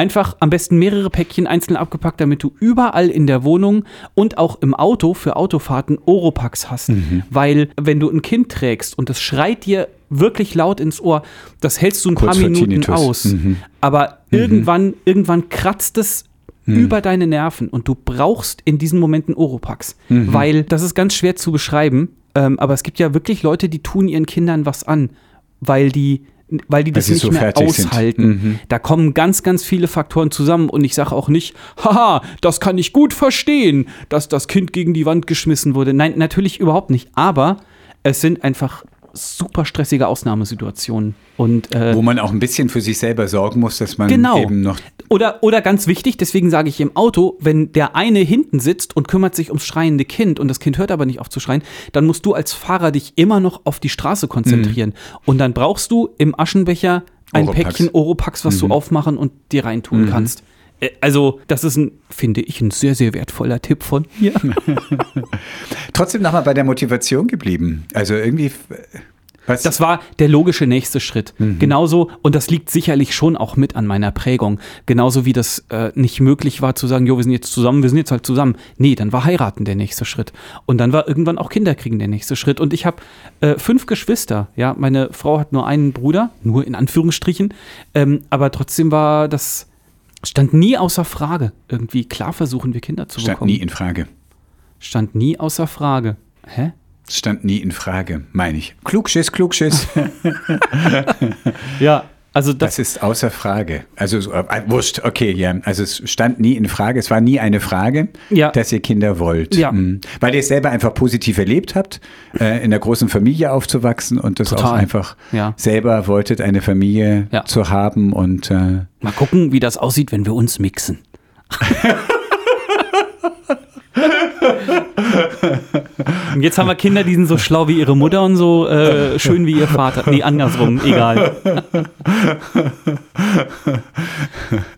Einfach am besten mehrere Päckchen einzeln abgepackt, damit du überall in der Wohnung und auch im Auto für Autofahrten Oropax hast. Weil, wenn du ein Kind trägst und das schreit dir wirklich laut ins Ohr, das hältst du ein Kurz paar Minuten Tinnitus. aus. Mhm. Aber irgendwann, irgendwann kratzt es über deine Nerven und du brauchst in diesen Momenten Oropax. Mhm. Weil das ist ganz schwer zu beschreiben, ähm, aber es gibt ja wirklich Leute, die tun ihren Kindern was an, weil die weil die das sie nicht so mehr aushalten. Mhm. Da kommen ganz, ganz viele Faktoren zusammen und ich sage auch nicht, haha, das kann ich gut verstehen, dass das Kind gegen die Wand geschmissen wurde. Nein, natürlich überhaupt nicht. Aber es sind einfach super stressige Ausnahmesituationen. Und äh, Wo man auch ein bisschen für sich selber sorgen muss, dass man Genau. eben noch oder, oder ganz wichtig, deswegen sage ich im Auto, wenn der eine hinten sitzt und kümmert sich ums schreiende Kind und das Kind hört aber nicht auf zu schreien, dann musst du als Fahrer dich immer noch auf die Straße konzentrieren. Und dann brauchst du im Aschenbecher ein Oropax. Päckchen Oropax, was du aufmachen und dir reintun kannst. Äh, Also, das ist ein, finde ich, ein sehr, sehr wertvoller Tipp von mir. Trotzdem nochmal bei der Motivation geblieben. Also irgendwie. äh, Was, Das war der logische nächste Schritt. Genauso, und das liegt sicherlich schon auch mit an meiner Prägung. Genauso wie das äh, nicht möglich war zu sagen, jo, wir sind jetzt zusammen, wir sind jetzt halt zusammen. Nee, dann war heiraten der nächste Schritt. Und dann war irgendwann auch Kinderkriegen der nächste Schritt. Und ich habe äh, fünf Geschwister. Ja, meine Frau hat nur einen Bruder, nur in Anführungsstrichen. Ähm, aber trotzdem war das, stand nie außer Frage. Irgendwie klar versuchen wir Kinder zu stand bekommen. nie in Frage. stand nie außer Frage. Hä? Stand nie in Frage, meine ich. Klugschiss, Klugschiss. Ja, also das, Das ist außer Frage. Also so, äh, wurscht, okay, ja. Also es stand nie in Frage, es war nie eine Frage, Ja. dass ihr Kinder wollt. Ja. Mhm. Weil ihr es selber einfach positiv erlebt habt, äh, in einer großen Familie aufzuwachsen und das auch Total. einfach Ja. selber wolltet, eine Familie zu haben und äh, Mal gucken, wie das aussieht, wenn wir uns mixen. Und jetzt haben wir Kinder, die sind so schlau wie ihre Mutter und so äh, schön wie ihr Vater. Nee, andersrum, egal.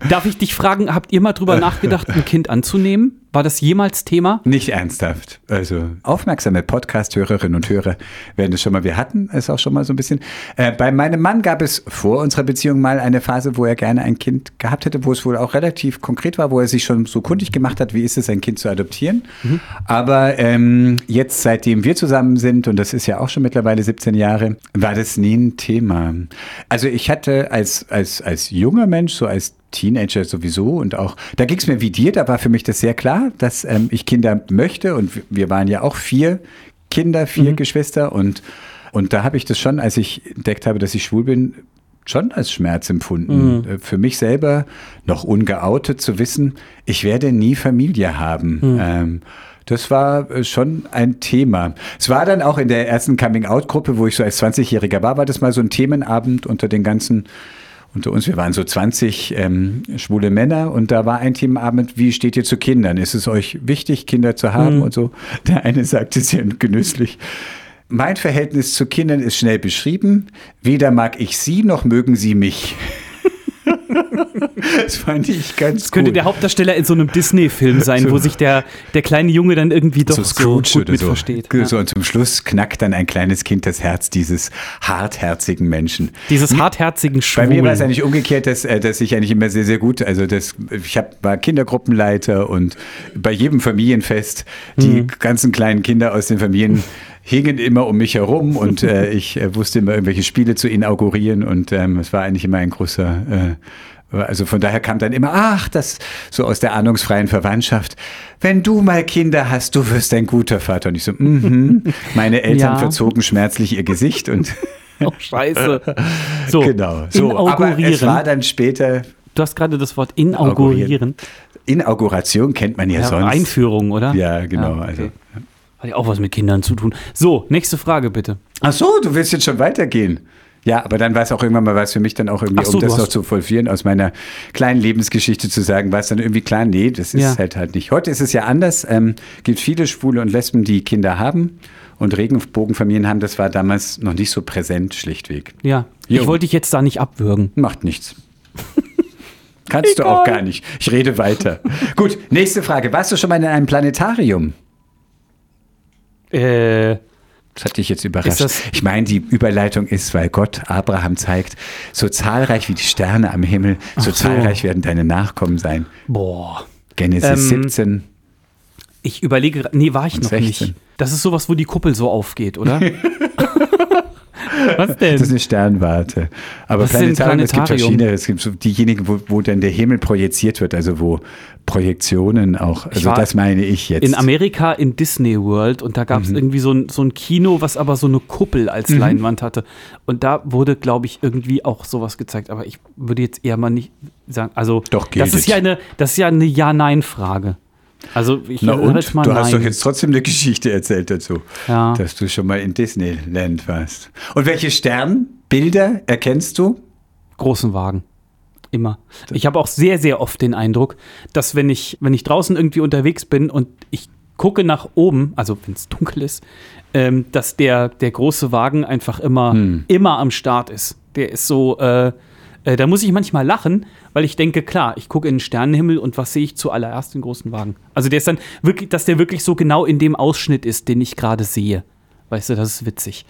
Darf ich dich fragen, habt ihr mal drüber nachgedacht, ein Kind anzunehmen? War das jemals Thema? Nicht ernsthaft. Also aufmerksame Podcast-Hörerinnen und Hörer werden es schon mal, wir hatten es auch schon mal so ein bisschen. Äh, bei meinem Mann gab es vor unserer Beziehung mal eine Phase, wo er gerne ein Kind gehabt hätte, wo es wohl auch relativ konkret war, wo er sich schon so kundig gemacht hat, wie ist es, ein Kind zu adoptieren. Aber ähm, jetzt, seitdem wir zusammen sind, und das ist ja auch schon mittlerweile 17 Jahre, war das nie ein Thema. Also ich hatte als, als, als junger Mensch, so als Teenager sowieso und auch, da ging es mir wie dir, da war für mich das sehr klar, dass ähm, ich Kinder möchte und wir- waren ja auch vier Kinder, vier Geschwister und, und da habe ich das schon, als ich entdeckt habe, dass ich schwul bin, schon als Schmerz empfunden. Äh, Für mich selber, noch ungeoutet zu wissen, ich werde nie Familie haben. Ähm, das war äh, schon ein Thema. Es war dann auch in der ersten Coming-out-Gruppe, wo ich so als 20-Jähriger war, war das mal so ein Themenabend unter den ganzen unter uns, wir waren so 20 ähm, schwule Männer und da war ein Themenabend, wie steht ihr zu Kindern? Ist es euch wichtig, Kinder zu haben und so? Der eine sagte sehr genüsslich, mein Verhältnis zu Kindern ist schnell beschrieben. Weder mag ich sie, noch mögen sie mich. Das fand ich ganz Das könnte cool. der Hauptdarsteller in so einem Disney-Film sein, wo sich der, der kleine Junge dann irgendwie doch so, gut mit versteht. Ja. So, und zum Schluss knackt dann ein kleines Kind das Herz dieses hartherzigen Menschen. Dieses hartherzigen Bei Schwulen. mir war es eigentlich umgekehrt, dass, äh, dass ich eigentlich immer sehr, sehr gut, also das, ich hab, war Kindergruppenleiter und bei jedem Familienfest, die Mhm. ganzen kleinen Kinder aus den Familien hingen immer um mich herum und äh, ich äh, wusste immer irgendwelche Spiele zu inaugurieren und ähm, es war eigentlich immer ein großer, äh, also von daher kam dann immer, ach, das so aus der ahnungsfreien Verwandtschaft, wenn du mal Kinder hast, du wirst ein guter Vater. Und ich so, mhm. meine Eltern Ja. verzogen schmerzlich ihr Gesicht und Oh, scheiße. So, genau. So, aber inaugurieren. es war dann später du hast gerade das Wort inaugurieren. Inauguration kennt man ja, Ja, sonst. Einführung, oder? Ja, genau. okay. Also. Hat ja auch was mit Kindern zu tun. So, nächste Frage bitte. Ach so, du willst jetzt schon weitergehen. Ja, aber dann war es auch irgendwann mal was für mich dann auch irgendwie, so, um das noch zu vollführen, aus meiner kleinen Lebensgeschichte zu sagen, war es dann irgendwie klar, nee, das ist Ja. halt halt nicht. Heute ist es ja anders. Ähm, gibt viele Schwule und Lesben, die Kinder haben und Regenbogenfamilien haben. Das war damals noch nicht so präsent, schlichtweg. Ja, Jo. ich wollte dich jetzt da nicht abwürgen. Macht nichts. Kannst du auch gar nicht. Ich rede weiter. Gut, nächste Frage. Warst du schon mal in einem Planetarium? Äh, Das hat dich jetzt überrascht. Ich meine, die Überleitung ist, weil Gott Abraham zeigt, so zahlreich wie die Sterne am Himmel, so, so. zahlreich werden deine Nachkommen sein. boah. Genesis Ähm, 17. Ich überlege, nee, war ich noch 16. nicht. Das ist sowas, wo die Kuppel so aufgeht, oder? Was denn? Das ist eine Sternwarte. Aber ein Planetarium, es gibt Planetarium? verschiedene. Es gibt so diejenigen, wo, wo dann der Himmel projiziert wird, also wo Projektionen auch. Also das meine ich jetzt. in Amerika in Disney World und da gab es Mhm. irgendwie so ein, so ein Kino, was aber so eine Kuppel als Leinwand hatte. Und da wurde, glaube ich, irgendwie auch sowas gezeigt. Aber ich würde jetzt eher mal nicht sagen, also Doch, das ist ja eine, das ist ja eine Ja-Nein-Frage. Also ich Na und? jetzt mal Du hast nein. doch jetzt trotzdem eine Geschichte erzählt dazu, Ja. dass du schon mal in Disneyland warst. Und welche Sternbilder erkennst du? großen Wagen. Immer. Ich habe auch sehr, sehr oft den Eindruck, dass wenn ich, wenn ich draußen irgendwie unterwegs bin und ich gucke nach oben, also wenn es dunkel ist, ähm, dass der, der große Wagen einfach immer, Hm. immer am Start ist. Der ist so, äh, Äh, da muss ich manchmal lachen, weil ich denke, klar, ich gucke in den Sternenhimmel und was sehe ich zuallererst? Den großen Wagen. Also der ist dann wirklich, dass der wirklich so genau in dem Ausschnitt ist, den ich gerade sehe. Weißt du, das ist witzig.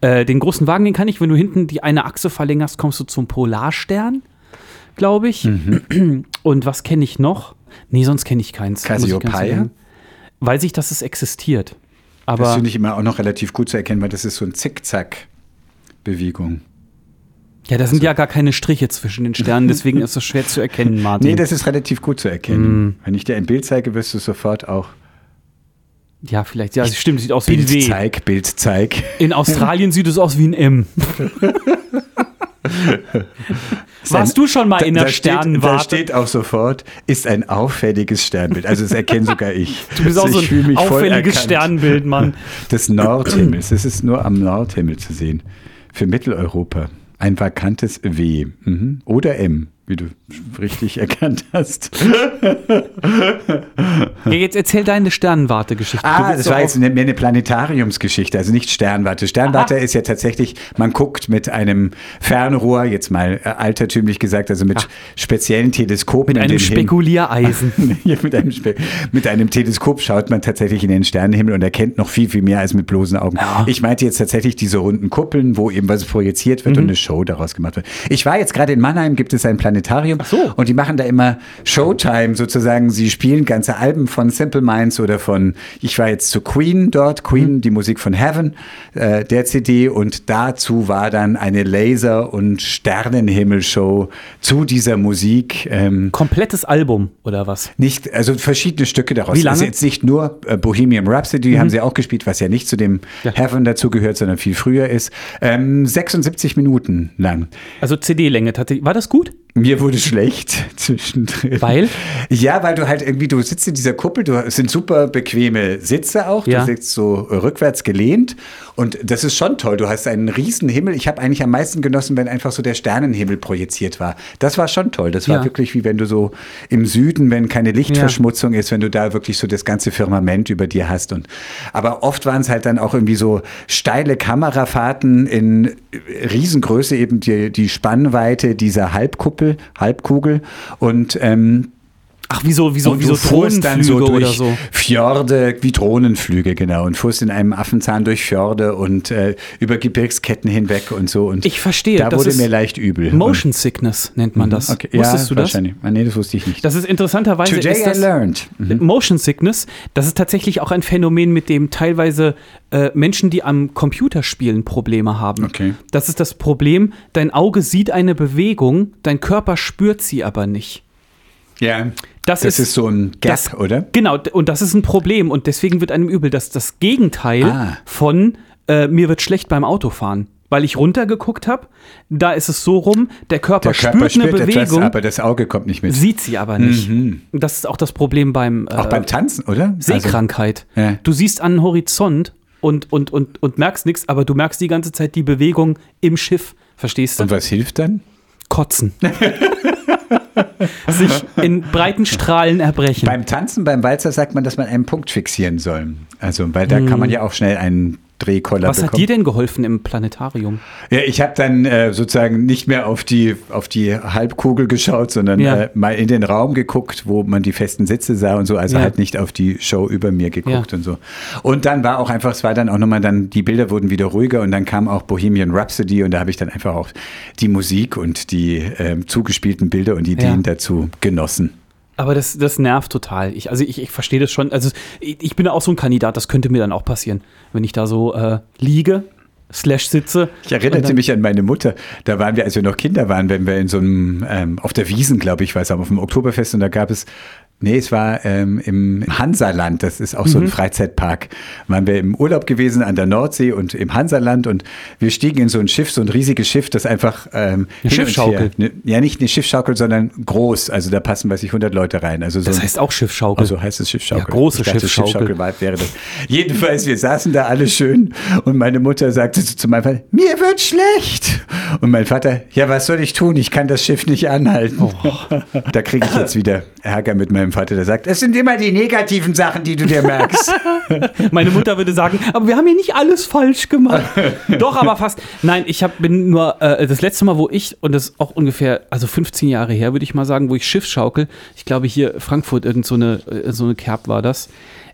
Äh, den großen Wagen, den kann ich, wenn du hinten die eine Achse verlängerst, kommst du zum Polarstern, glaube ich. Mhm. Und was kenne ich noch? Nee, sonst kenne ich keins. Cassiopeia? Weiß ich, dass es existiert. Das Aber finde ich immer auch noch relativ gut zu erkennen, weil das ist so ein Zickzack-Bewegung. Ja, da sind ja gar keine Striche zwischen den Sternen, deswegen ist es schwer zu erkennen, Martin. Nee, das ist relativ gut zu Mm. erkennen. Wenn ich dir ein Bild zeige, wirst du sofort auch ja, vielleicht, ja, es stimmt, sieht aus wie ein Bild W. zeig, Bild zeig. In Australien sieht es aus wie ein M. Warst du schon mal in der da steht, da Sternenwarte? steht auch sofort, ist ein auffälliges Sternbild. Also das erkenne sogar ich. Du bist auch Also so ich fühle ein auffälliges. Sternbild, Mann. Des Nordhimmels. Das ist nur am Nordhimmel zu sehen. Für Mitteleuropa. Ein vakantes W. Mhm. Oder M, wie du richtig erkannt hast. Ja, jetzt erzähl deine Sternenwarte-Geschichte. Ah, das war jetzt eine, mehr eine Planetariumsgeschichte, also nicht Sternwarte. Sternwarte ist ja tatsächlich, man guckt mit einem Fernrohr, jetzt mal äh, altertümlich gesagt, also mit speziellen Teleskopen. mit in einem Spekuliereisen. Ja, mit, einem Spe mit einem Teleskop schaut man tatsächlich in den Sternenhimmel und erkennt noch viel, viel mehr als mit bloßen Augen. Ich meinte jetzt tatsächlich diese runden Kuppeln, wo eben was projiziert wird und Mhm. eine Show daraus gemacht wird. Ich war jetzt gerade in Mannheim, gibt es ein Planetarium so. und die machen da immer Showtime sozusagen. Sie spielen ganze Alben von Simple Minds oder von, ich war jetzt zu Queen dort, Queen, die Musik von Heaven, äh, der CD und dazu war dann eine Laser- und Sternenhimmelshow zu dieser Musik. Ähm, Komplettes Album, oder was? nicht, also verschiedene Stücke daraus. Wie lange? Das ist jetzt nicht nur äh, Bohemian Rhapsody, haben sie auch gespielt, was ja nicht zu dem Ja. Heaven dazugehört, sondern viel früher ist. Ähm, 76 Minuten lang. Also CD-Länge. tatsächlich. War das gut? Mir wurde schlecht zwischendrin. Weil? Ja, weil du halt irgendwie, du sitzt in dieser Kuppel, du es sind super bequeme Sitze auch, Ja. du sitzt so rückwärts gelehnt und das ist schon toll. Du hast einen riesen Himmel. Ich habe eigentlich am meisten genossen, wenn einfach so der Sternenhimmel projiziert war. Das war schon toll. Das war Ja. wirklich wie wenn du so im Süden, wenn keine Lichtverschmutzung ist, wenn du da wirklich so das ganze Firmament über dir hast. Und aber oft waren es halt dann auch irgendwie so steile Kamerafahrten in Riesengröße, eben die, die Spannweite dieser Halbkuppel, Halbkugel und ähm, Ach, wieso, wieso, wieso du fuhrst dann so Drohnenflüge durch oder so? Fjorde, wie Drohnenflüge, genau. Und fuhrst in einem Affenzahn durch Fjorde und äh, über Gebirgsketten hinweg und so. Und Ich verstehe, Da das wurde mir leicht übel. Motion Sickness nennt man das. Und, okay, Wusstest ja, du das? wahrscheinlich. Ah, nee, das wusste ich nicht. Das ist interessanterweise Today ist das, I learned. Mhm. Motion Sickness, das ist tatsächlich auch ein Phänomen, mit dem teilweise äh, Menschen, die am Computerspielen Probleme haben. Okay. Das ist das Problem, dein Auge sieht eine Bewegung, dein Körper spürt sie aber nicht. Ja, Das das, ist- ist, so ein Gap, das, oder? Genau, und das ist ein Problem und deswegen wird einem übel, dass das Gegenteil Ah. von äh, mir wird schlecht beim Autofahren. Weil ich runtergeguckt habe, da ist es so rum, der Körper, Der Körper spürt eine spürt etwas, Bewegung, aber das Auge kommt nicht mit. sieht sie aber nicht. Und Das ist auch das Problem beim, äh, Auch beim Tanzen, oder? Sehkrankheit. Also, ja. Du siehst an den Horizont und, und, und, und merkst nichts, aber du merkst die ganze Zeit die Bewegung im Schiff. Verstehst du? und was hilft dann? Kotzen. Sich in breiten Strahlen erbrechen. Beim Tanzen, beim Walzer sagt man, dass man einen Punkt fixieren soll. Also, weil da kann man ja auch schnell einen Drehkoller. Was bekommen. hat dir denn geholfen im Planetarium? Ja, ich habe dann äh, sozusagen nicht mehr auf die, auf die Halbkugel geschaut, sondern Ja. äh, mal in den Raum geguckt, wo man die festen Sitze sah und so. Also Ja. halt nicht auf die Show über mir geguckt Ja. und so. Und dann war auch einfach, es war dann auch nochmal dann, die Bilder wurden wieder ruhiger und dann kam auch Bohemian Rhapsody und da habe ich dann einfach auch die Musik und die ähm, zugespielten Bilder und Ideen dazu genossen. Aber das, das nervt total. Ich, also ich, ich verstehe das schon. Also ich, ich bin auch so ein Kandidat, das könnte mir dann auch passieren, wenn ich da so äh, liege, slash sitze. Ich erinnerte mich an meine Mutter. Da waren wir, als wir noch Kinder waren, wenn wir in so einem, ähm, auf der Wiesen, glaube ich, war es, auf dem Oktoberfest und da gab es, nee, es war ähm, im Hansaland, das ist auch so Mhm. ein Freizeitpark. Waren wir im Urlaub gewesen an der Nordsee und im Hansaland und wir stiegen in so ein Schiff, so ein riesiges Schiff, das einfach ähm, Eine her- Ne, ja, nicht eine Schiffschaukel, sondern groß. Also da passen, weiß ich, 100 Leute rein. Also so Das heißt auch Schiffschaukel. also heißt es Schiffschaukel. Ja, große dachte, Schiffsschaukel. war, wäre das. Jedenfalls, wir saßen da alle schön und meine Mutter sagte so zu meinem Vater, mir wird schlecht. Und mein Vater, ja, was soll ich tun? Ich kann das Schiff nicht anhalten. Oh. Da kriege ich jetzt wieder Ärger mit meinem meinem Vater, der sagt, es sind immer die negativen Sachen, die du dir merkst. Meine Mutter würde sagen, aber wir haben hier nicht alles falsch gemacht. Doch, aber fast. Nein, ich hab, bin nur äh, das letzte Mal, wo ich, und das ist auch ungefähr, also 15 Jahre her, würde ich mal sagen, wo ich Schiffsschaukel, ich glaube hier Frankfurt, irgend so eine, äh, so eine Kerb war das.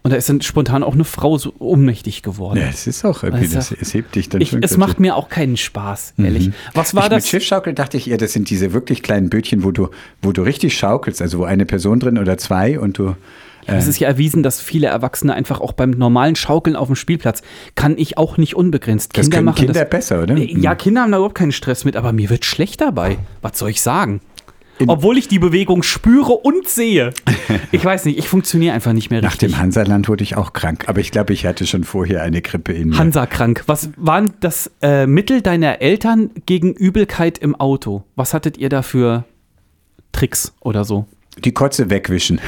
Und da ist dann spontan auch eine Frau so ohnmächtig geworden. ja, es ist auch irgendwie, das, es hebt dich dann Ich, schon. es macht mir auch keinen Spaß, ehrlich. Was war ich, das? Mit Schiffschaukel dachte ich eher, das sind diese wirklich kleinen Bötchen, wo du, wo du richtig schaukelst, also wo eine Person drin oder zwei und du. Es ist ja erwiesen, dass viele Erwachsene einfach auch beim normalen Schaukeln auf dem Spielplatz kann ich auch nicht unbegrenzt. Das Kinder können machen Kinder das. besser, oder? Ja, Kinder haben da überhaupt keinen Stress mit, aber mir wird schlecht dabei. Was soll ich sagen? In- Obwohl ich die Bewegung spüre und sehe. Ich weiß nicht, ich funktioniere einfach nicht mehr Nach richtig. dem Hansaland wurde ich auch krank, aber ich glaube, ich hatte schon vorher eine Grippe in mir. Hansa krank. Was waren das äh, Mittel deiner Eltern gegen Übelkeit im Auto? Was hattet ihr da für Tricks oder so? Die Kotze wegwischen.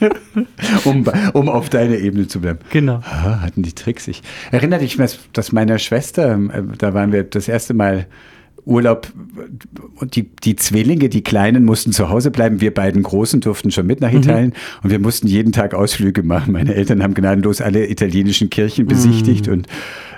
um, um auf deiner Ebene zu bleiben. Genau. Ah, hatten die Tricks. Ich erinnere dich, dass, meiner Schwester, äh, da waren wir das erste Mal Urlaub und die, die Zwillinge, die Kleinen, mussten zu Hause bleiben. Wir beiden Großen durften schon mit nach Italien und wir mussten jeden Tag Ausflüge machen. Meine Eltern haben gnadenlos alle italienischen Kirchen besichtigt und,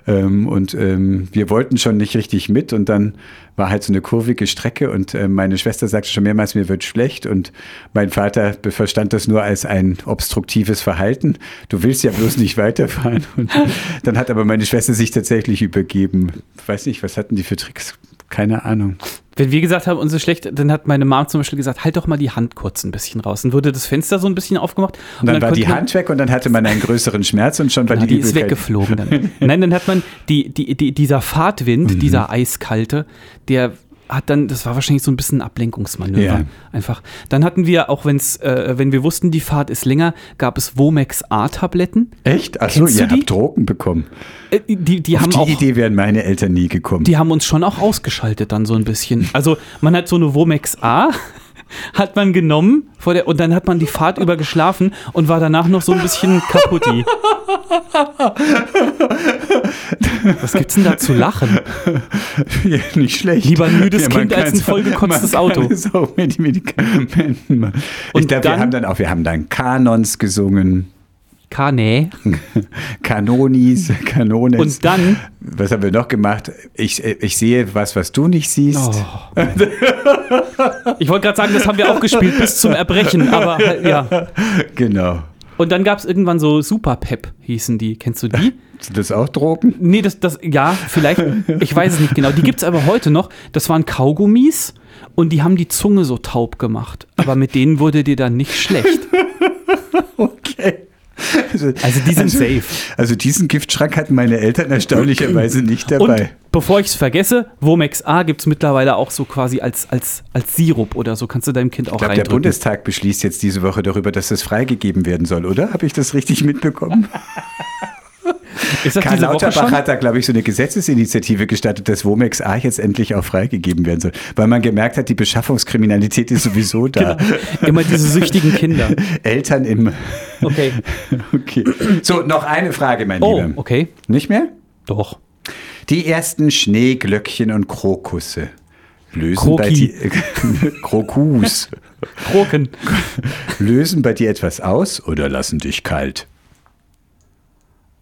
ähm, und ähm, wir wollten schon nicht richtig mit und dann war halt so eine kurvige Strecke und äh, meine Schwester sagte schon mehrmals, mir wird schlecht und mein Vater verstand das nur als ein obstruktives Verhalten. Du willst ja bloß nicht weiterfahren. Und dann hat aber meine Schwester sich tatsächlich übergeben. Ich weiß nicht, was hatten die für Tricks? Keine Ahnung. Wenn wir gesagt haben, uns ist schlecht, dann hat meine Mom zum Beispiel gesagt, halt doch mal die Hand kurz ein bisschen raus. Dann wurde das Fenster so ein bisschen aufgemacht. Und dann, war konnte die Hand weg und dann hatte man einen größeren Schmerz und schon war Ja, die, die ist weggeflogen dann. Nein, dann hat man die, die, die, dieser Fahrtwind, Mhm. dieser eiskalte, der hat dann, das war wahrscheinlich so ein bisschen ein Ablenkungsmanöver. Ja. Einfach. Dann hatten wir, auch wenn's, äh, wenn wir wussten, die Fahrt ist länger, gab es Womex A-Tabletten. Echt? Achso, ihr die? habt Drogen bekommen. Äh, die, die Auf haben die auch. Idee wären meine Eltern nie gekommen. Die haben uns schon auch ausgeschaltet dann so ein bisschen. Also man hat so eine Womex A, hat man genommen vor der, und dann hat man die Fahrt über geschlafen und war danach noch so ein bisschen kaputti. Was gibt's denn da zu lachen? ja, nicht schlecht. Lieber ein müdes man Kind als ein vollgekotztes Auto. Auch mit Medikamenten. Ich glaube, wir haben dann auch, wir haben dann Kanons gesungen, Kane. Kanonis, Kanones. Und dann, Was haben wir noch gemacht? Ich, ich sehe was, was du nicht siehst. oh. ich wollte gerade sagen, das haben wir auch gespielt bis zum Erbrechen, aber halt, ja. Genau. Und dann gab es irgendwann so Super Pep, hießen die. Kennst du die? Sind das auch Drogen? Nee, das, das, ja, vielleicht, ich weiß es nicht genau. Die gibt es aber heute noch. Das waren Kaugummis und die haben die Zunge so taub gemacht. Aber mit denen wurde dir dann nicht schlecht. Okay. Also, Also die sind also, safe. Also diesen Giftschrank hatten meine Eltern erstaunlicherweise nicht Und dabei. bevor ich es vergesse, Womex A gibt es mittlerweile auch so quasi als, als, als Sirup oder so. Kannst du deinem Kind auch Ich der. Bundestag beschließt jetzt diese Woche darüber, dass das freigegeben werden soll, oder? Habe ich das richtig mitbekommen? Ist das Karl diese Woche Lauterbach schon? hat da, glaube ich, so eine Gesetzesinitiative gestartet, dass Womex A jetzt endlich auch freigegeben werden soll. Weil man gemerkt hat, die Beschaffungskriminalität ist sowieso da. Immer diese süchtigen Kinder. Eltern im. Okay. Okay. So, noch eine Frage, mein Oh, Lieber. okay. Nicht mehr? Doch. Die ersten Schneeglöckchen und Krokusse lösen bei Kroki. dir. Krokus. Kroken. Lösen bei dir etwas aus oder lassen dich kalt?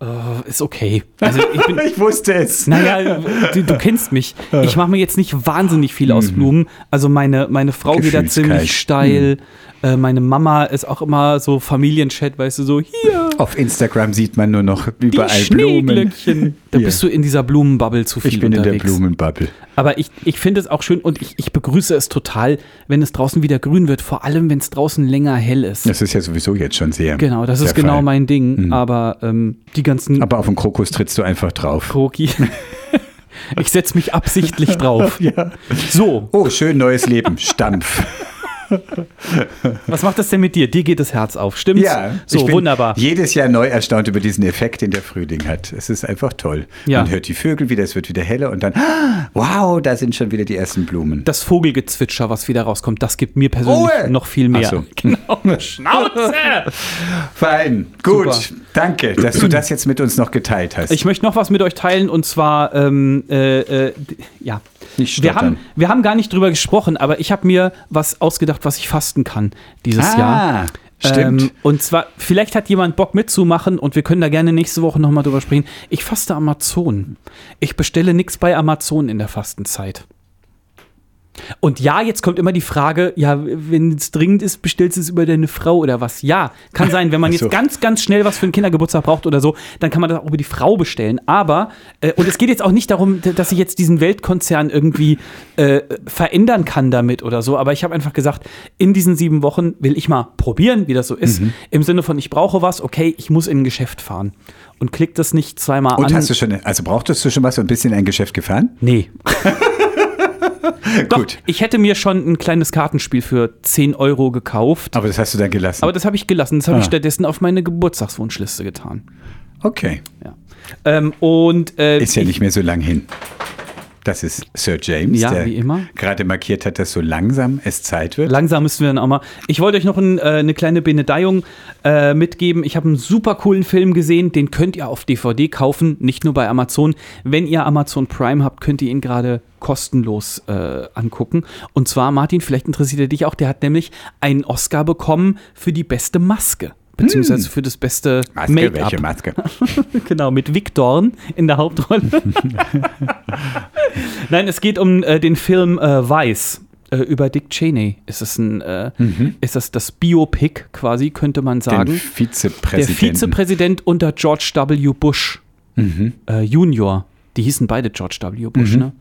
Äh, ist okay. Also ich bin, Ich wusste es. Naja, du, du kennst mich. Ich mache mir jetzt nicht wahnsinnig viel aus Blumen. Also meine, meine Frau geht da Mhm. Ziemlich steil. Äh, meine Mama ist auch immer so Familienchat, weißt du, so hier, Auf Instagram sieht man nur noch die überall Blumen. Schneeglöckchen. Da bist du in dieser Blumenbubble zu viel Ich bin unterwegs. in der Blumenbubble. Aber ich, ich finde es auch schön und ich, ich begrüße es total, wenn es draußen wieder grün wird, vor allem wenn es draußen länger hell ist. Das ist ja sowieso jetzt schon sehr. genau, das ist genau Fall. mein Ding. Mhm. Aber ähm, die ganzen Aber auf den Krokus trittst du einfach drauf. Kroki. ich setze mich absichtlich drauf. Ja. So, Oh, schön neues Leben. Stampf. was macht das denn mit dir? Dir geht das Herz auf, stimmt's? Ja, So, wunderbar. Jedes Jahr neu erstaunt über diesen Effekt, den der Frühling hat. Es ist einfach toll. Ja. Man hört die Vögel wieder, es wird wieder heller und dann, wow, da sind schon wieder die ersten Blumen. Das Vogelgezwitscher, was wieder rauskommt, das gibt mir persönlich Ruhe! noch viel mehr. Ach so. Genau. Schnauze! Fein. Gut. Super. Danke, dass du das jetzt mit uns noch geteilt hast. Ich möchte noch was mit euch teilen und zwar, ähm, äh, äh, ja. Nicht Wir haben, wir haben gar nicht drüber gesprochen, aber ich habe mir was ausgedacht, was ich fasten kann dieses Ah. Jahr. Stimmt. Ähm, und zwar, vielleicht hat jemand Bock mitzumachen und wir können da gerne nächste Woche nochmal drüber sprechen. Ich faste Amazon. Ich bestelle nichts bei Amazon in der Fastenzeit. Und ja, jetzt kommt immer die Frage, ja, wenn es dringend ist, bestellst du es über deine Frau oder was? Ja, kann sein, wenn man so. jetzt ganz, ganz schnell was für einen Kindergeburtstag braucht oder so, dann kann man das auch über die Frau bestellen. Aber, äh, und es geht jetzt auch nicht darum, dass ich jetzt diesen Weltkonzern irgendwie äh, verändern kann damit oder so, aber ich habe einfach gesagt, in diesen sieben Wochen will ich mal probieren, wie das so ist. Mhm. Im Sinne von, ich brauche was, okay, ich muss in ein Geschäft fahren. Und klick das nicht zweimal Und an. hast du schon, also brauchtest du schon mal so ein bisschen ein Geschäft gefahren? Nee. Doch, Gut. ich hätte mir schon ein kleines Kartenspiel für 10 Euro gekauft. Aber das hast du dann gelassen. Aber das habe ich gelassen. Das habe ich Ah. stattdessen auf meine Geburtstagswunschliste getan. okay. Ja. Ähm, und äh, Ist ja ich- nicht mehr so lang hin. Das ist Sir James, Ja, der wie immer. gerade markiert hat, dass so langsam es Zeit wird. Langsam müssen wir dann auch mal. Ich wollte euch noch ein, äh, eine kleine Benedeiung äh, mitgeben. Ich habe einen super coolen Film gesehen. Den könnt ihr auf DVD kaufen, nicht nur bei Amazon. Wenn ihr Amazon Prime habt, könnt ihr ihn gerade kostenlos äh, angucken. Und zwar, Martin, vielleicht interessiert er dich auch. Der hat nämlich einen Oscar bekommen für die beste Maske. Beziehungsweise für das beste Hm. Maske, Make-up. welche Maske? genau, mit Vic Dorn in der Hauptrolle. Nein, es geht um äh, den Film äh, Weiß. Äh, über Dick Cheney ist es ein, äh, ist das das Biopic quasi, könnte man Den sagen. Der. Vizepräsident unter George W. Bush äh, Junior. Die hießen beide George W. Bush, ne?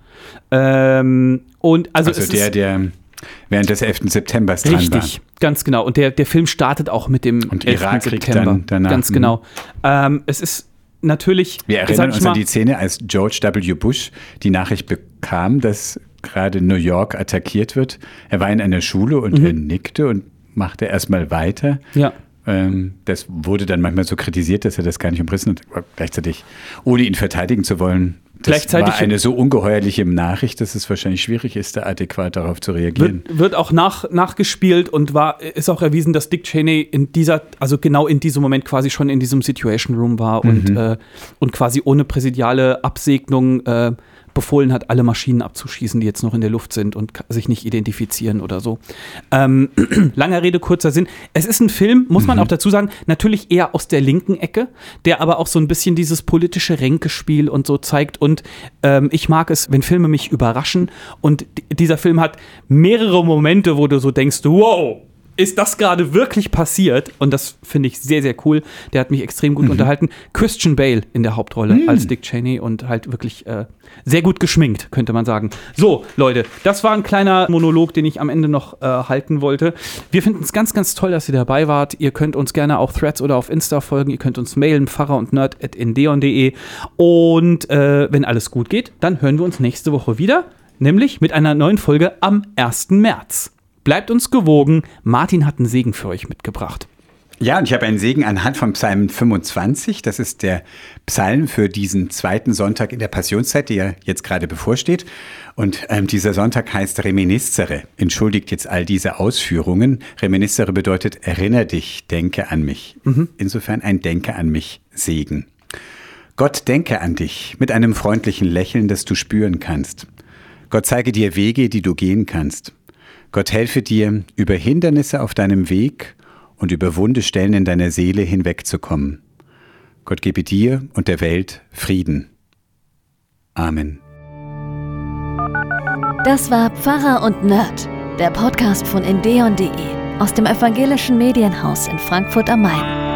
Ähm, und also, also der, ist der während des 11. September dran war. richtig, ganz genau. Und der, der Film startet auch mit dem Und 11. Irakkrieg September. dann danach, Ganz mhm. genau. Ähm, es ist natürlich, Wir erinnern uns mal, an die Szene, als George W. Bush die Nachricht bekam, dass gerade New York attackiert wird. Er war in einer Schule und Mhm. er nickte und machte erstmal weiter. Ja. Ähm, das wurde dann manchmal so kritisiert, dass er das gar nicht umrissen hat. Aber gleichzeitig, ohne ihn verteidigen zu wollen, das Gleichzeitig- war eine so ungeheuerliche Nachricht, dass es wahrscheinlich schwierig ist, da adäquat darauf zu reagieren. Wird, wird auch nach, nachgespielt und war, ist auch erwiesen, dass Dick Cheney in dieser, also genau in diesem Moment quasi schon in diesem Situation Room war und, Mhm. äh, und quasi ohne präsidiale Absegnung äh, befohlen hat, alle Maschinen abzuschießen, die jetzt noch in der Luft sind und sich nicht identifizieren oder so. Ähm, langer Rede, kurzer Sinn. Es ist ein Film, muss Mhm. man auch dazu sagen, natürlich eher aus der linken Ecke, der aber auch so ein bisschen dieses politische Ränkespiel und so zeigt. Und ähm, ich mag es, wenn Filme mich überraschen. Und dieser Film hat mehrere Momente, wo du so denkst, wow, ist das gerade wirklich passiert? Und das finde ich sehr, sehr cool. Der hat mich extrem gut unterhalten. Christian Bale in der Hauptrolle als Dick Cheney und halt wirklich äh, sehr gut geschminkt, könnte man sagen. So, Leute, das war ein kleiner Monolog, den ich am Ende noch äh, halten wollte. Wir finden es ganz, ganz toll, dass ihr dabei wart. Ihr könnt uns gerne auf Threads oder auf Insta folgen. Ihr könnt uns mailen, pfarrer und nerd at indeon.de. Und äh, wenn alles gut geht, dann hören wir uns nächste Woche wieder, nämlich mit einer neuen Folge am 1. März. Bleibt uns gewogen. Martin hat einen Segen für euch mitgebracht. Ja, und ich habe einen Segen anhand von Psalm 25. Das ist der Psalm für diesen zweiten Sonntag in der Passionszeit, der jetzt gerade bevorsteht. Und ähm, dieser Sonntag heißt Reminiscere. Entschuldigt jetzt all diese Ausführungen. Reminiscere bedeutet erinnere dich, denke an mich. Insofern ein Denke an mich Segen. Gott denke an dich mit einem freundlichen Lächeln, das du spüren kannst. Gott zeige dir Wege, die du gehen kannst. Gott helfe dir, über Hindernisse auf deinem Weg und über wunde Stellen in deiner Seele hinwegzukommen. Gott gebe dir und der Welt Frieden. Amen. Das war Pfarrer und Nerd, der Podcast von endeon.de aus dem evangelischen Medienhaus in Frankfurt am Main.